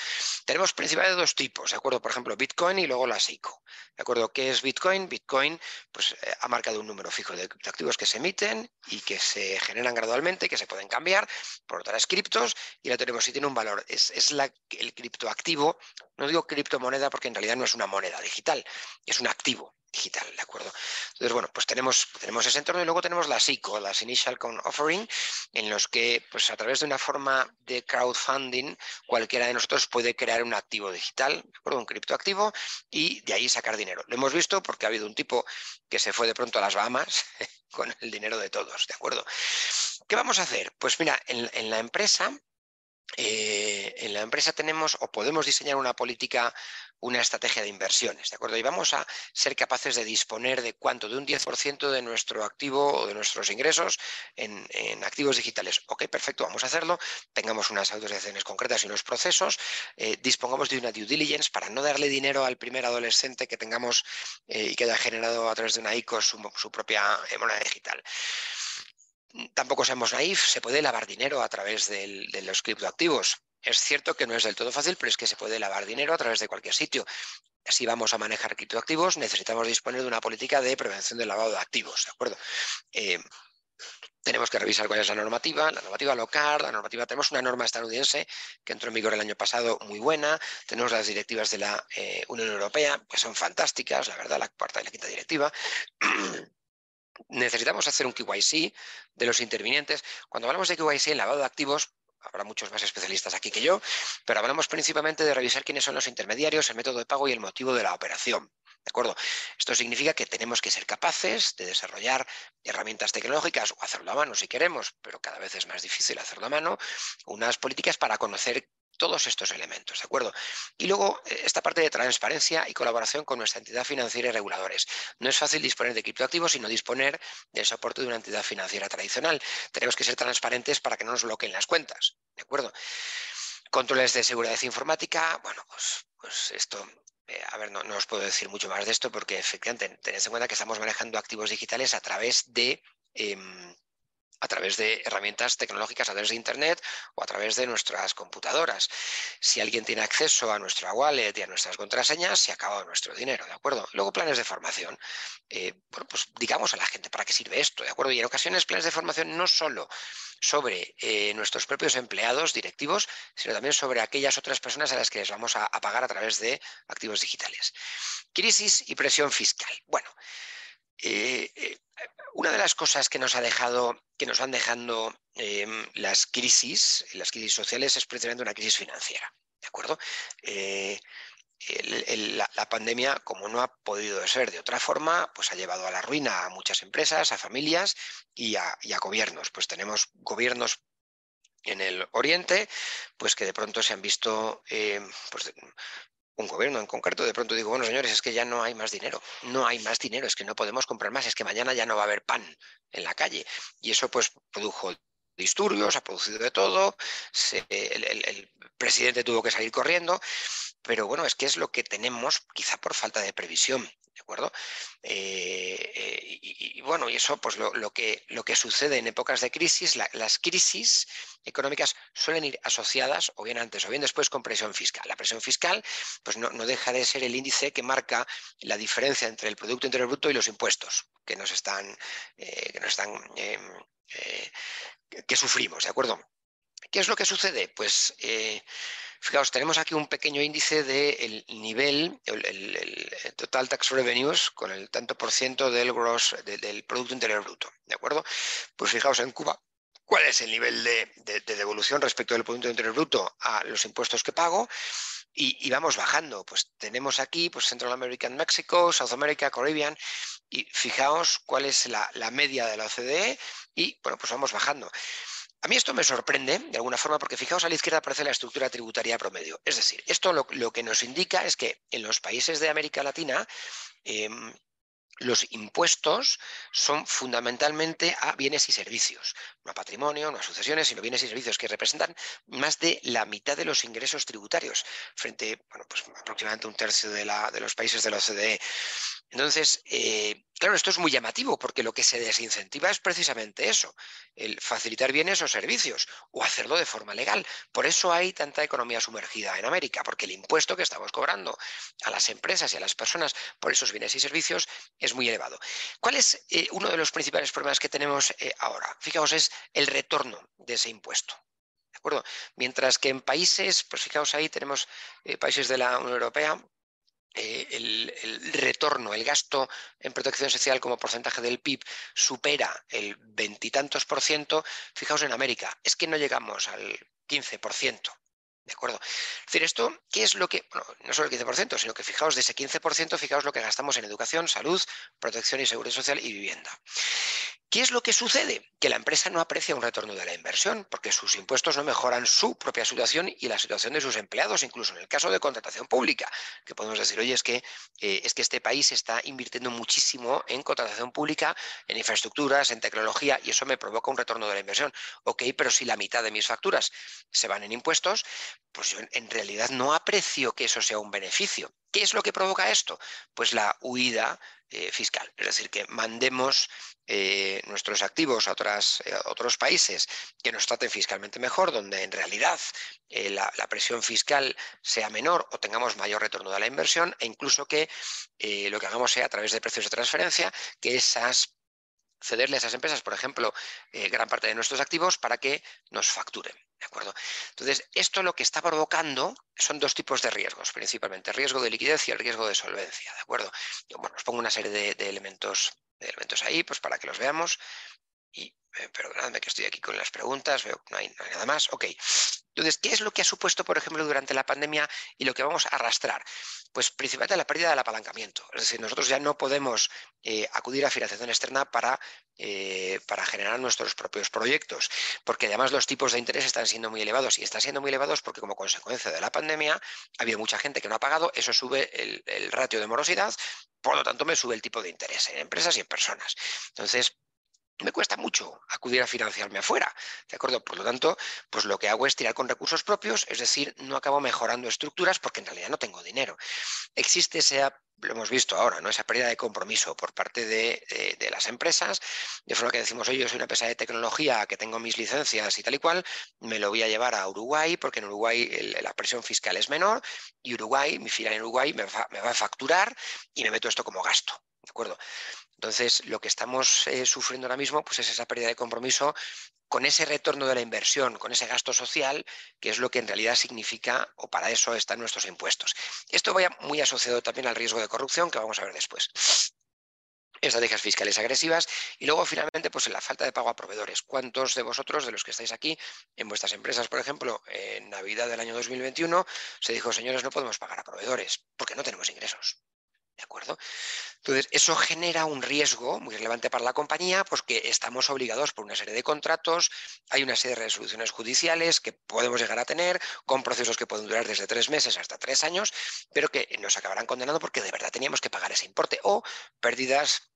Tenemos principalmente dos tipos, ¿de acuerdo? Por ejemplo, Bitcoin y luego la SICO, ¿de acuerdo? ¿Qué es Bitcoin? Bitcoin pues, eh, ha marcado un número fijo de activos que se emiten y que se generan gradualmente, que se pueden cambiar por otras criptos y la tenemos si tiene un valor. Es, es la, el criptoactivo, no digo criptomoneda porque en realidad no es una moneda digital, es un activo, digital, ¿de acuerdo? Entonces, bueno, pues tenemos, tenemos ese entorno y luego tenemos las ICO, las Initial Con Offering, en los que, pues a través de una forma de crowdfunding, cualquiera de nosotros puede crear un activo digital, ¿de acuerdo? Un criptoactivo y de ahí sacar dinero. Lo hemos visto porque ha habido un tipo que se fue de pronto a las Bahamas *laughs* con el dinero de todos, ¿de acuerdo? ¿Qué vamos a hacer? Pues mira, en la empresa eh, en la empresa tenemos o podemos diseñar una política, una estrategia de inversiones, ¿de acuerdo? Y vamos a ser capaces de disponer de cuánto, de un 10% de nuestro activo o de nuestros ingresos en, activos digitales. Ok, perfecto, vamos a hacerlo. Tengamos unas autorizaciones concretas y unos procesos. Eh, dispongamos de una due diligence para no darle dinero al primer adolescente que tengamos eh, y que haya generado a través de una ICO su propia moneda digital. Tampoco seamos naif, se puede lavar dinero a través de los criptoactivos. Es cierto que no es del todo fácil, pero es que se puede lavar dinero a través de cualquier sitio. Si vamos a manejar criptoactivos, necesitamos disponer de una política de prevención del lavado de activos, ¿de acuerdo? Eh, tenemos que revisar cuál es la normativa, la normativa local, la normativa, tenemos una norma estadounidense que entró en vigor el año pasado muy buena, tenemos las directivas de la eh, Unión Europea que son fantásticas, la verdad, la cuarta y la quinta directiva. *clears throat* necesitamos hacer un KYC de los intervinientes. Cuando hablamos de KYC en lavado de activos, habrá muchos más especialistas aquí que yo, pero hablamos principalmente de revisar quiénes son los intermediarios, el método de pago y el motivo de la operación. ¿De acuerdo? Esto significa que tenemos que ser capaces de desarrollar herramientas tecnológicas o hacerlo a mano si queremos, pero cada vez es más difícil hacerlo a mano, unas políticas para conocer todos estos elementos, ¿de acuerdo? Y luego, eh, esta parte de transparencia y colaboración con nuestra entidad financiera y reguladores. No es fácil disponer de criptoactivos, sino disponer del soporte de una entidad financiera tradicional. Tenemos que ser transparentes para que no nos bloqueen las cuentas, ¿de acuerdo? Controles de seguridad informática, bueno, pues, pues esto eh, a ver, no, os puedo decir mucho más de esto porque efectivamente tened en cuenta que estamos manejando activos digitales a través de em, a través de herramientas tecnológicas, a través de Internet o a través de nuestras computadoras. Si alguien tiene acceso a nuestra wallet y a nuestras contraseñas, se acaba nuestro dinero, ¿de acuerdo? Luego planes de formación. Eh, bueno, pues digamos a la gente para qué sirve esto, ¿de acuerdo? Y en ocasiones planes de formación no solo sobre eh, nuestros propios empleados directivos, sino también sobre aquellas otras personas a las que les vamos a, pagar a través de activos digitales. Crisis y presión fiscal. Bueno, eh, una de las cosas que nos ha dejado, que nos van dejando em, las crisis, las crisis sociales, es precisamente una crisis financiera. ¿De acuerdo? Eh, la, pandemia, como no ha podido ser de otra forma, pues ha llevado a la ruina a muchas empresas, a familias y a, gobiernos. Pues tenemos gobiernos en el Oriente, pues que de pronto se han visto em, pues, un gobierno en concreto, de pronto digo, bueno, señores, es que ya no hay más dinero, no hay más dinero, es que no podemos comprar más, es que mañana ya no va a haber pan en la calle. Y eso pues produjo disturbios, ha producido de todo, el, presidente tuvo que salir corriendo, pero bueno, es que es lo que tenemos quizá por falta de previsión, ¿de acuerdo? Eh, eh, y, bueno, y eso pues lo, que, lo que sucede en épocas de crisis, las crisis económicas suelen ir asociadas o bien antes o bien después con presión fiscal. La presión fiscal pues no, deja de ser el índice que marca la diferencia entre el Producto Interior Bruto y los impuestos que nos están, eh, que nos están em, que sufrimos, ¿de acuerdo? ¿Qué es lo que sucede? Pues eh, fijaos, tenemos aquí un pequeño índice del nivel, el, total tax revenues, con el tanto por ciento del gross, del Producto Interior Bruto. ¿De acuerdo? Pues fijaos en Cuba, cuál es el nivel de, devolución respecto del Producto Interior Bruto a los impuestos que pago. Y, vamos bajando. Pues tenemos aquí pues Central American México, South America, Caribbean, y fijaos cuál es la, media de la OCDE y bueno, pues vamos bajando. A mí esto me sorprende de alguna forma porque fijaos a la izquierda aparece la estructura tributaria promedio. Es decir, esto lo, que nos indica es que en los países de América Latina em, los impuestos son fundamentalmente a bienes y servicios, no a patrimonio, no a sucesiones, sino bienes y servicios que representan más de la mitad de los ingresos tributarios, frente, bueno, pues aproximadamente un tercio de, la, de los países de la OCDE. Entonces, eh, claro, esto es muy llamativo porque lo que se desincentiva es precisamente eso, el facilitar bienes o servicios o hacerlo de forma legal. Por eso hay tanta economía sumergida en América, porque el impuesto que estamos cobrando a las empresas y a las personas por esos bienes y servicios es muy elevado. ¿Cuál es eh, uno de los principales problemas que tenemos eh, ahora? Fijaos, es el retorno de ese impuesto. ¿De acuerdo? Mientras que en países, pues fijaos ahí, tenemos países de la Unión Europea, eh, el, retorno, el gasto en protección social como porcentaje del PIB supera el veintitantos por ciento, fijaos en América, es que no llegamos al 15%. ¿De acuerdo? Es decir, esto, ¿qué es lo que, no solo el 15%, sino que fijaos de ese 15%, fijaos lo que gastamos en educación, salud, protección y seguridad social y vivienda. ¿Qué es lo que sucede? Que la empresa no aprecia un retorno de la inversión porque sus impuestos no mejoran su propia situación y la situación de sus empleados, incluso en el caso de contratación pública, que podemos decir, oye, es que, eh, es que este país está invirtiendo muchísimo en contratación pública, en infraestructuras, en tecnología, y eso me provoca un retorno de la inversión. Ok, pero si la mitad de mis facturas se van en impuestos, pues yo en realidad no aprecio que eso sea un beneficio. ¿Qué es lo que provoca esto? Pues la huida eh, fiscal, es decir, que mandemos eh, nuestros activos a, eh, otros países que nos traten fiscalmente mejor, donde en realidad la, presión fiscal sea menor o tengamos mayor retorno de la inversión, e incluso que lo que hagamos sea a través de precios de transferencia, que esas cederle a esas empresas, por ejemplo, gran parte de nuestros activos para que nos facturen. ¿De acuerdo? Entonces, esto lo que está provocando son dos tipos de riesgos, principalmente el riesgo de liquidez y el riesgo de solvencia. ¿De acuerdo? bueno, os pongo una serie de, elementos, de elementos ahí, pues para que los veamos. Y eh, perdonadme que estoy aquí con las preguntas, veo que no hay, nada más. Ok. Entonces, ¿qué es lo que ha supuesto, por ejemplo, durante la pandemia y lo que vamos a arrastrar? Pues principalmente la pérdida del apalancamiento. Es decir, nosotros ya no podemos eh, acudir a financiación externa para, eh, para generar nuestros propios proyectos, porque además los tipos de interés están siendo muy elevados y están siendo muy elevados porque como consecuencia de la pandemia ha habido mucha gente que no ha pagado, eso sube el, el ratio de morosidad, por lo tanto me sube el tipo de interés en empresas y en personas. Entonces, me cuesta mucho acudir a financiarme afuera, ¿de acuerdo? Por lo tanto, pues lo que hago es tirar con recursos propios, es decir, no acabo mejorando estructuras porque en realidad no tengo dinero. Existe esa lo hemos visto ahora, ¿no? Esa pérdida de compromiso por parte de, las empresas, de forma que decimos, oye, yo soy una empresa de tecnología que tengo mis licencias y tal y cual, me lo voy a llevar a Uruguay porque en Uruguay la presión fiscal es menor y Uruguay, mi filial en Uruguay me me va a facturar y me meto esto como gasto. ¿De acuerdo? Entonces, lo que estamos eh, sufriendo ahora mismo pues es esa pérdida de compromiso con ese retorno de la inversión, con ese gasto social, que es lo que en realidad significa, o para eso están nuestros impuestos. Esto va muy asociado también al riesgo de corrupción, que vamos a ver después. Estrategias fiscales agresivas y luego finalmente pues la falta de pago a proveedores. ¿Cuántos de vosotros, de los que estáis aquí, en vuestras empresas, por ejemplo, en Navidad del año 2021, se dijo, señores, no podemos pagar a proveedores porque no tenemos ingresos? ¿De acuerdo? Entonces, eso genera un riesgo muy relevante para la compañía, porque estamos obligados por una serie de contratos, hay una serie de resoluciones judiciales que podemos llegar a tener, con procesos que pueden durar desde tres meses hasta tres años, pero que nos acabarán condenando porque de verdad teníamos que pagar ese importe, o pérdidas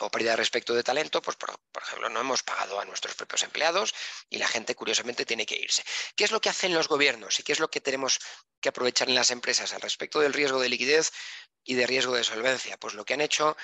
o pérdida respecto de talento, pues por, ejemplo, no hemos pagado a nuestros propios empleados y la gente curiosamente tiene que irse. ¿Qué es lo que hacen los gobiernos y qué es lo que tenemos que aprovechar en las empresas al respecto del riesgo de liquidez y de riesgo de solvencia? Pues lo que han hecho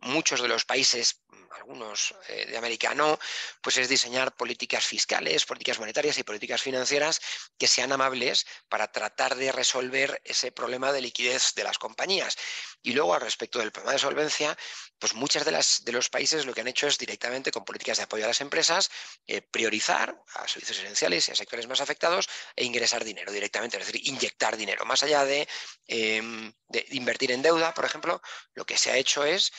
muchos de los países algunos eh, de América no, pues es diseñar políticas fiscales, políticas monetarias y políticas financieras que sean amables para tratar de resolver ese problema de liquidez de las compañías. Y luego, al respecto del problema de solvencia, pues muchas de, las, de los países lo que han hecho es directamente con políticas de apoyo a las empresas, eh, priorizar a servicios esenciales y a sectores más afectados e ingresar dinero directamente, es decir, inyectar dinero. Más allá de, em, de invertir en deuda, por ejemplo, lo que se ha hecho es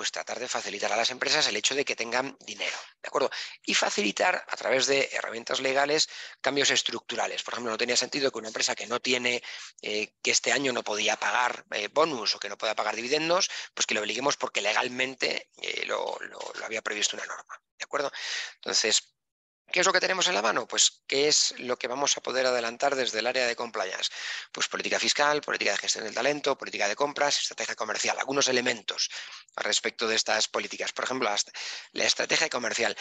pues tratar de facilitar a las empresas el hecho de que tengan dinero, ¿de acuerdo? Y facilitar a través de herramientas legales cambios estructurales. Por ejemplo, no tenía sentido que una empresa que no tiene, eh, que este año no podía pagar eh, bonus o que no pueda pagar dividendos, pues que lo obliguemos porque legalmente eh, lo, lo había previsto una norma, ¿de acuerdo? Entonces, ¿Qué es lo que tenemos en la mano? Pues qué es lo que vamos a poder adelantar desde el área de compliance. Pues política fiscal, política de gestión del talento, política de compras, estrategia comercial, algunos elementos respecto de estas políticas. Por ejemplo, la estrategia comercial.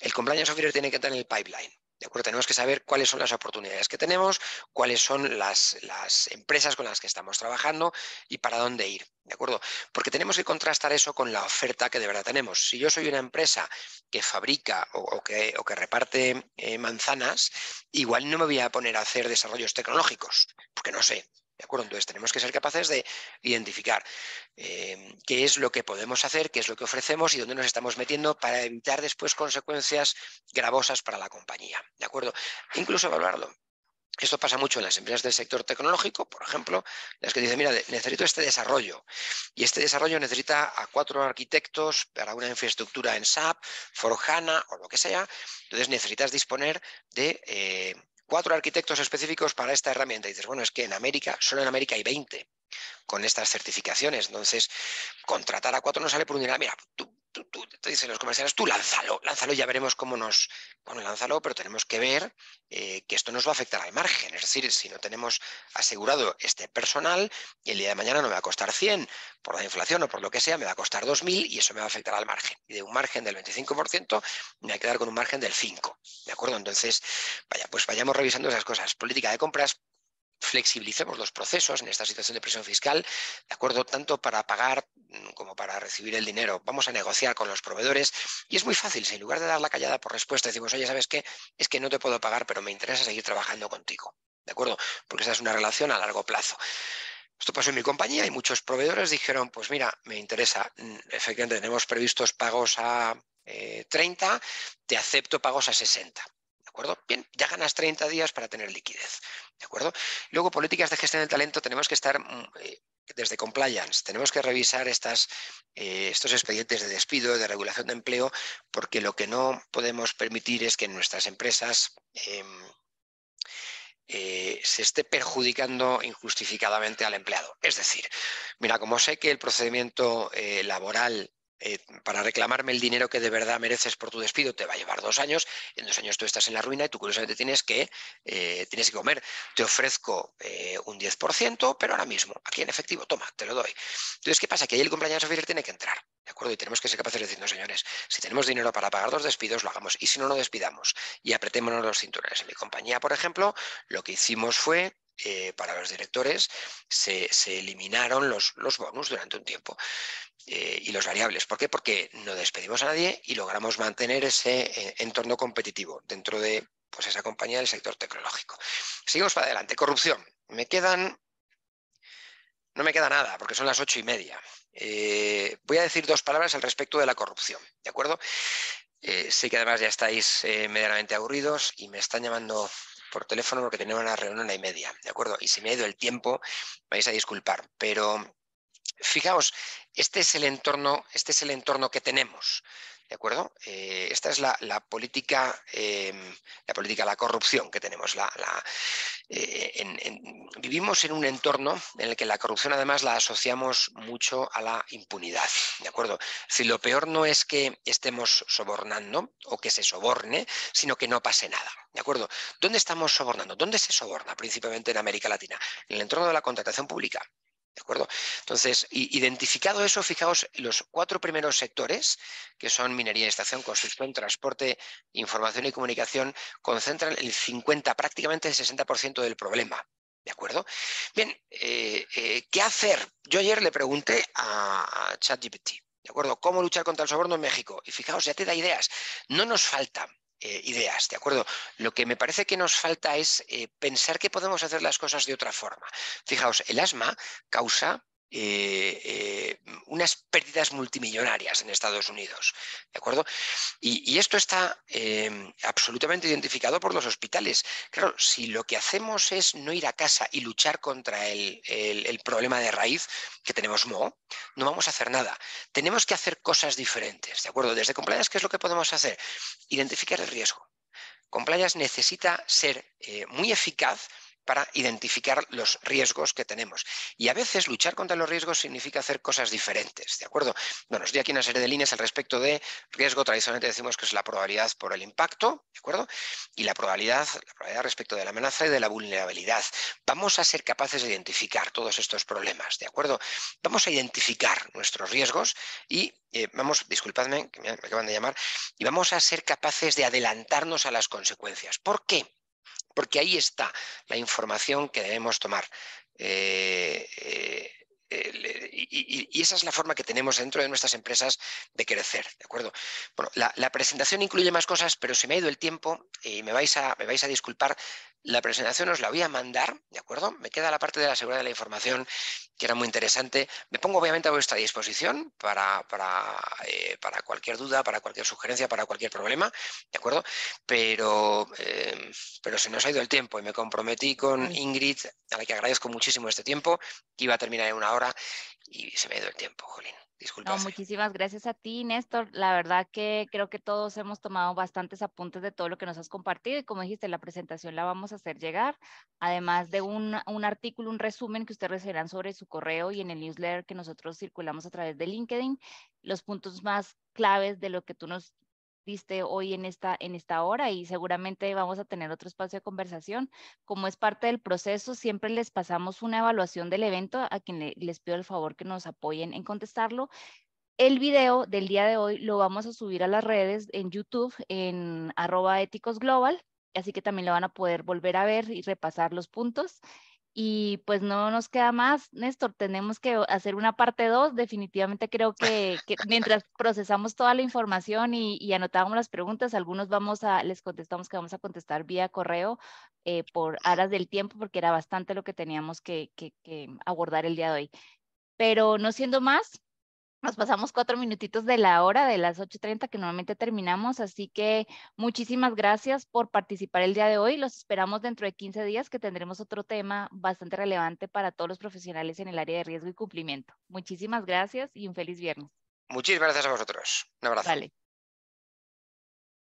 El compliance officer tiene que tener el pipeline. ¿De acuerdo? Tenemos que saber cuáles son las oportunidades que tenemos, cuáles son las, las, empresas con las que estamos trabajando y para dónde ir. ¿De acuerdo? Porque tenemos que contrastar eso con la oferta que de verdad tenemos. Si yo soy una empresa que fabrica o, que, o que, reparte eh, manzanas, igual no me voy a poner a hacer desarrollos tecnológicos, porque no sé. ¿De acuerdo? Entonces tenemos que ser capaces de identificar eh, qué es lo que podemos hacer, qué es lo que ofrecemos y dónde nos estamos metiendo para evitar después consecuencias gravosas para la compañía. ¿De acuerdo? Incluso evaluarlo. Esto pasa mucho en las empresas del sector tecnológico, por ejemplo, las que dicen, mira, necesito este desarrollo. Y este desarrollo necesita a cuatro arquitectos para una infraestructura en SAP, for HANA o lo que sea. Entonces necesitas disponer de eh, cuatro arquitectos específicos para esta herramienta. Y dices, bueno, es que en América, solo en América hay 20 con estas certificaciones. Entonces, contratar a cuatro no sale por un dinero. Mira, tú, te dicen los comerciales, tú lánzalo, lánzalo, ya veremos cómo nos... Bueno, lánzalo, pero tenemos que ver eh, que esto nos va a afectar al margen. Es decir, si no tenemos asegurado este personal, el día de mañana no me va a costar 100 por la inflación o por lo que sea, me va a costar 2.000 y eso me va a afectar al margen. Y de un margen del 25% me voy a quedar con un margen del 5%. ¿De acuerdo? Entonces, vaya, pues vayamos revisando esas cosas. Política de compras, flexibilicemos los procesos en esta situación de presión fiscal, ¿de acuerdo? Tanto para pagar mm, como para recibir el dinero. Vamos a negociar con los proveedores y es muy fácil. Si en lugar de dar la callada por respuesta decimos, oye, ¿sabes qué? Es que no te puedo pagar, pero me interesa seguir trabajando contigo. ¿De acuerdo? Porque esa es una relación a largo plazo. Esto pasó en mi compañía y muchos proveedores dijeron, pues mira, me interesa, mm, efectivamente tenemos previstos pagos a 30, eh, te acepto pagos a 60 acuerdo? Bien, ya ganas 30 días para tener liquidez, ¿de acuerdo? Luego, políticas de gestión del talento, tenemos que estar mm, eh, desde compliance, tenemos que revisar estas, eh, estos expedientes de despido, de regulación de empleo, porque lo que no podemos permitir es que en nuestras empresas em, eh, se esté perjudicando injustificadamente al empleado. Es decir, mira, como sé que el procedimiento laboral eh, para reclamarme el dinero que de verdad mereces por tu despido te va a llevar dos años, en dos años tú estás en la ruina y tú curiosamente tienes que, eh, tienes que comer. Te ofrezco eh, un 10%, pero ahora mismo, aquí en efectivo, toma, te lo doy. Entonces, ¿qué pasa? Que ahí el compañero oficial tiene que entrar, ¿de acuerdo? Y tenemos que ser capaces de decir, no, señores, si tenemos dinero para pagar dos despidos, lo hagamos, y si no, no despidamos, y apretémonos los cinturones. En mi compañía, por ejemplo, lo que hicimos fue para los directores se, eliminaron los, los, bonus durante un tiempo. Eh, y los variables. ¿Por qué? Porque no despedimos a nadie y logramos mantener ese eh, entorno competitivo dentro de pues, esa compañía del sector tecnológico. Seguimos para adelante. Corrupción. Me quedan... No me queda nada, porque son las ocho y media. Eh, voy a decir dos palabras al respecto de la corrupción, ¿de acuerdo? sé que además ya estáis medianamente aburridos y me están llamando por teléfono porque tenemos una reunión a y media, ¿de acuerdo? Y si me ha ido el tiempo, vais a disculpar, pero Fijaos, este es el entorno, este es el entorno que tenemos. ¿De acuerdo? Eh, esta es la, política, em, la política, la corrupción que tenemos. Eh, vivimos en un entorno en el que la corrupción además la asociamos mucho a la impunidad. ¿De acuerdo? Si lo peor no es que estemos sobornando o que se soborne, sino que no pase nada. ¿De acuerdo? ¿Dónde estamos sobornando? ¿Dónde se soborna? Principalmente en América Latina. En el entorno de la contratación pública. ¿De acuerdo? Entonces, identificado eso, fijaos, los cuatro primeros sectores, que son minería, estación, construcción, transporte, información y comunicación, concentran el 50, prácticamente el 60% del problema. ¿De acuerdo? Bien, eh, eh, ¿qué hacer? Yo ayer le pregunté a, ChatGPT, ¿de acuerdo? ¿Cómo luchar contra el soborno en México? Y fijaos, ya te da ideas. No nos falta eh, ideas, ¿de acuerdo? Lo que me parece que nos falta es eh, pensar que podemos hacer las cosas de otra forma. Fijaos, el asma causa eh, eh, unas pérdidas multimillonarias en Estados Unidos. ¿De acuerdo? Y, esto está em, absolutamente identificado por los hospitales. Claro, si lo que hacemos es no ir a casa y luchar contra el, problema de raíz, que tenemos no, no vamos a hacer nada. Tenemos que hacer cosas diferentes. ¿De acuerdo? Desde Compliance, ¿qué es lo que podemos hacer? Identificar el riesgo. Compliance necesita ser eh, muy eficaz para identificar los riesgos que tenemos. Y a veces luchar contra los riesgos significa hacer cosas diferentes, ¿de acuerdo? Bueno, os doy aquí una serie de líneas al respecto de riesgo. Tradicionalmente decimos que es la probabilidad por el impacto, ¿de acuerdo? Y la probabilidad, la probabilidad respecto de la amenaza y de la vulnerabilidad. Vamos a ser capaces de identificar todos estos problemas, ¿de acuerdo? Vamos a identificar nuestros riesgos y eh, vamos, disculpadme, que me acaban de llamar, y vamos a ser capaces de adelantarnos a las consecuencias. ¿Por qué? Porque ahí está la información que debemos tomar. Eh, eh, y, esa es la forma que tenemos dentro de nuestras empresas de crecer, ¿de acuerdo? Bueno, la, presentación incluye más cosas, pero se me ha ido el tiempo y me vais a, me vais a disculpar. La presentación os la voy a mandar, ¿de acuerdo? Me queda la parte de la seguridad de la información, que era muy interesante. Me pongo obviamente a vuestra disposición para, para, eh, para cualquier duda, para cualquier sugerencia, para cualquier problema, ¿de acuerdo? Pero, eh, pero se nos ha ido el tiempo y me comprometí con Ingrid, a la que agradezco muchísimo este tiempo, que iba a terminar en una hora y se me ha ido el tiempo, Jolín. No, muchísimas gracias a ti, Néstor. La verdad que creo que todos hemos tomado bastantes apuntes de todo lo que nos has compartido y como dijiste, la presentación la vamos a hacer llegar, además de un, un artículo, un resumen que ustedes recibirán sobre su correo y en el newsletter que nosotros circulamos a través de LinkedIn, los puntos más claves de lo que tú nos diste hoy en esta, en esta hora y seguramente vamos a tener otro espacio de conversación. Como es parte del proceso, siempre les pasamos una evaluación del evento a quien les pido el favor que nos apoyen en contestarlo. El video del día de hoy lo vamos a subir a las redes en YouTube en arroba así que también lo van a poder volver a ver y repasar los puntos. Y pues no nos queda más, Néstor, tenemos que hacer una parte 2. Definitivamente creo que, mientras procesamos toda la información y, y, anotamos las preguntas, algunos vamos a, les contestamos que vamos a contestar vía correo eh, por aras del tiempo, porque era bastante lo que teníamos que, que abordar el día de hoy. Pero no siendo más, nos pasamos cuatro minutitos de la hora, de las 8.30 que normalmente terminamos, así que muchísimas gracias por participar el día de hoy. Los esperamos dentro de 15 días que tendremos otro tema bastante relevante para todos los profesionales en el área de riesgo y cumplimiento. Muchísimas gracias y un feliz viernes. Muchísimas gracias a vosotros. Un abrazo. Vale.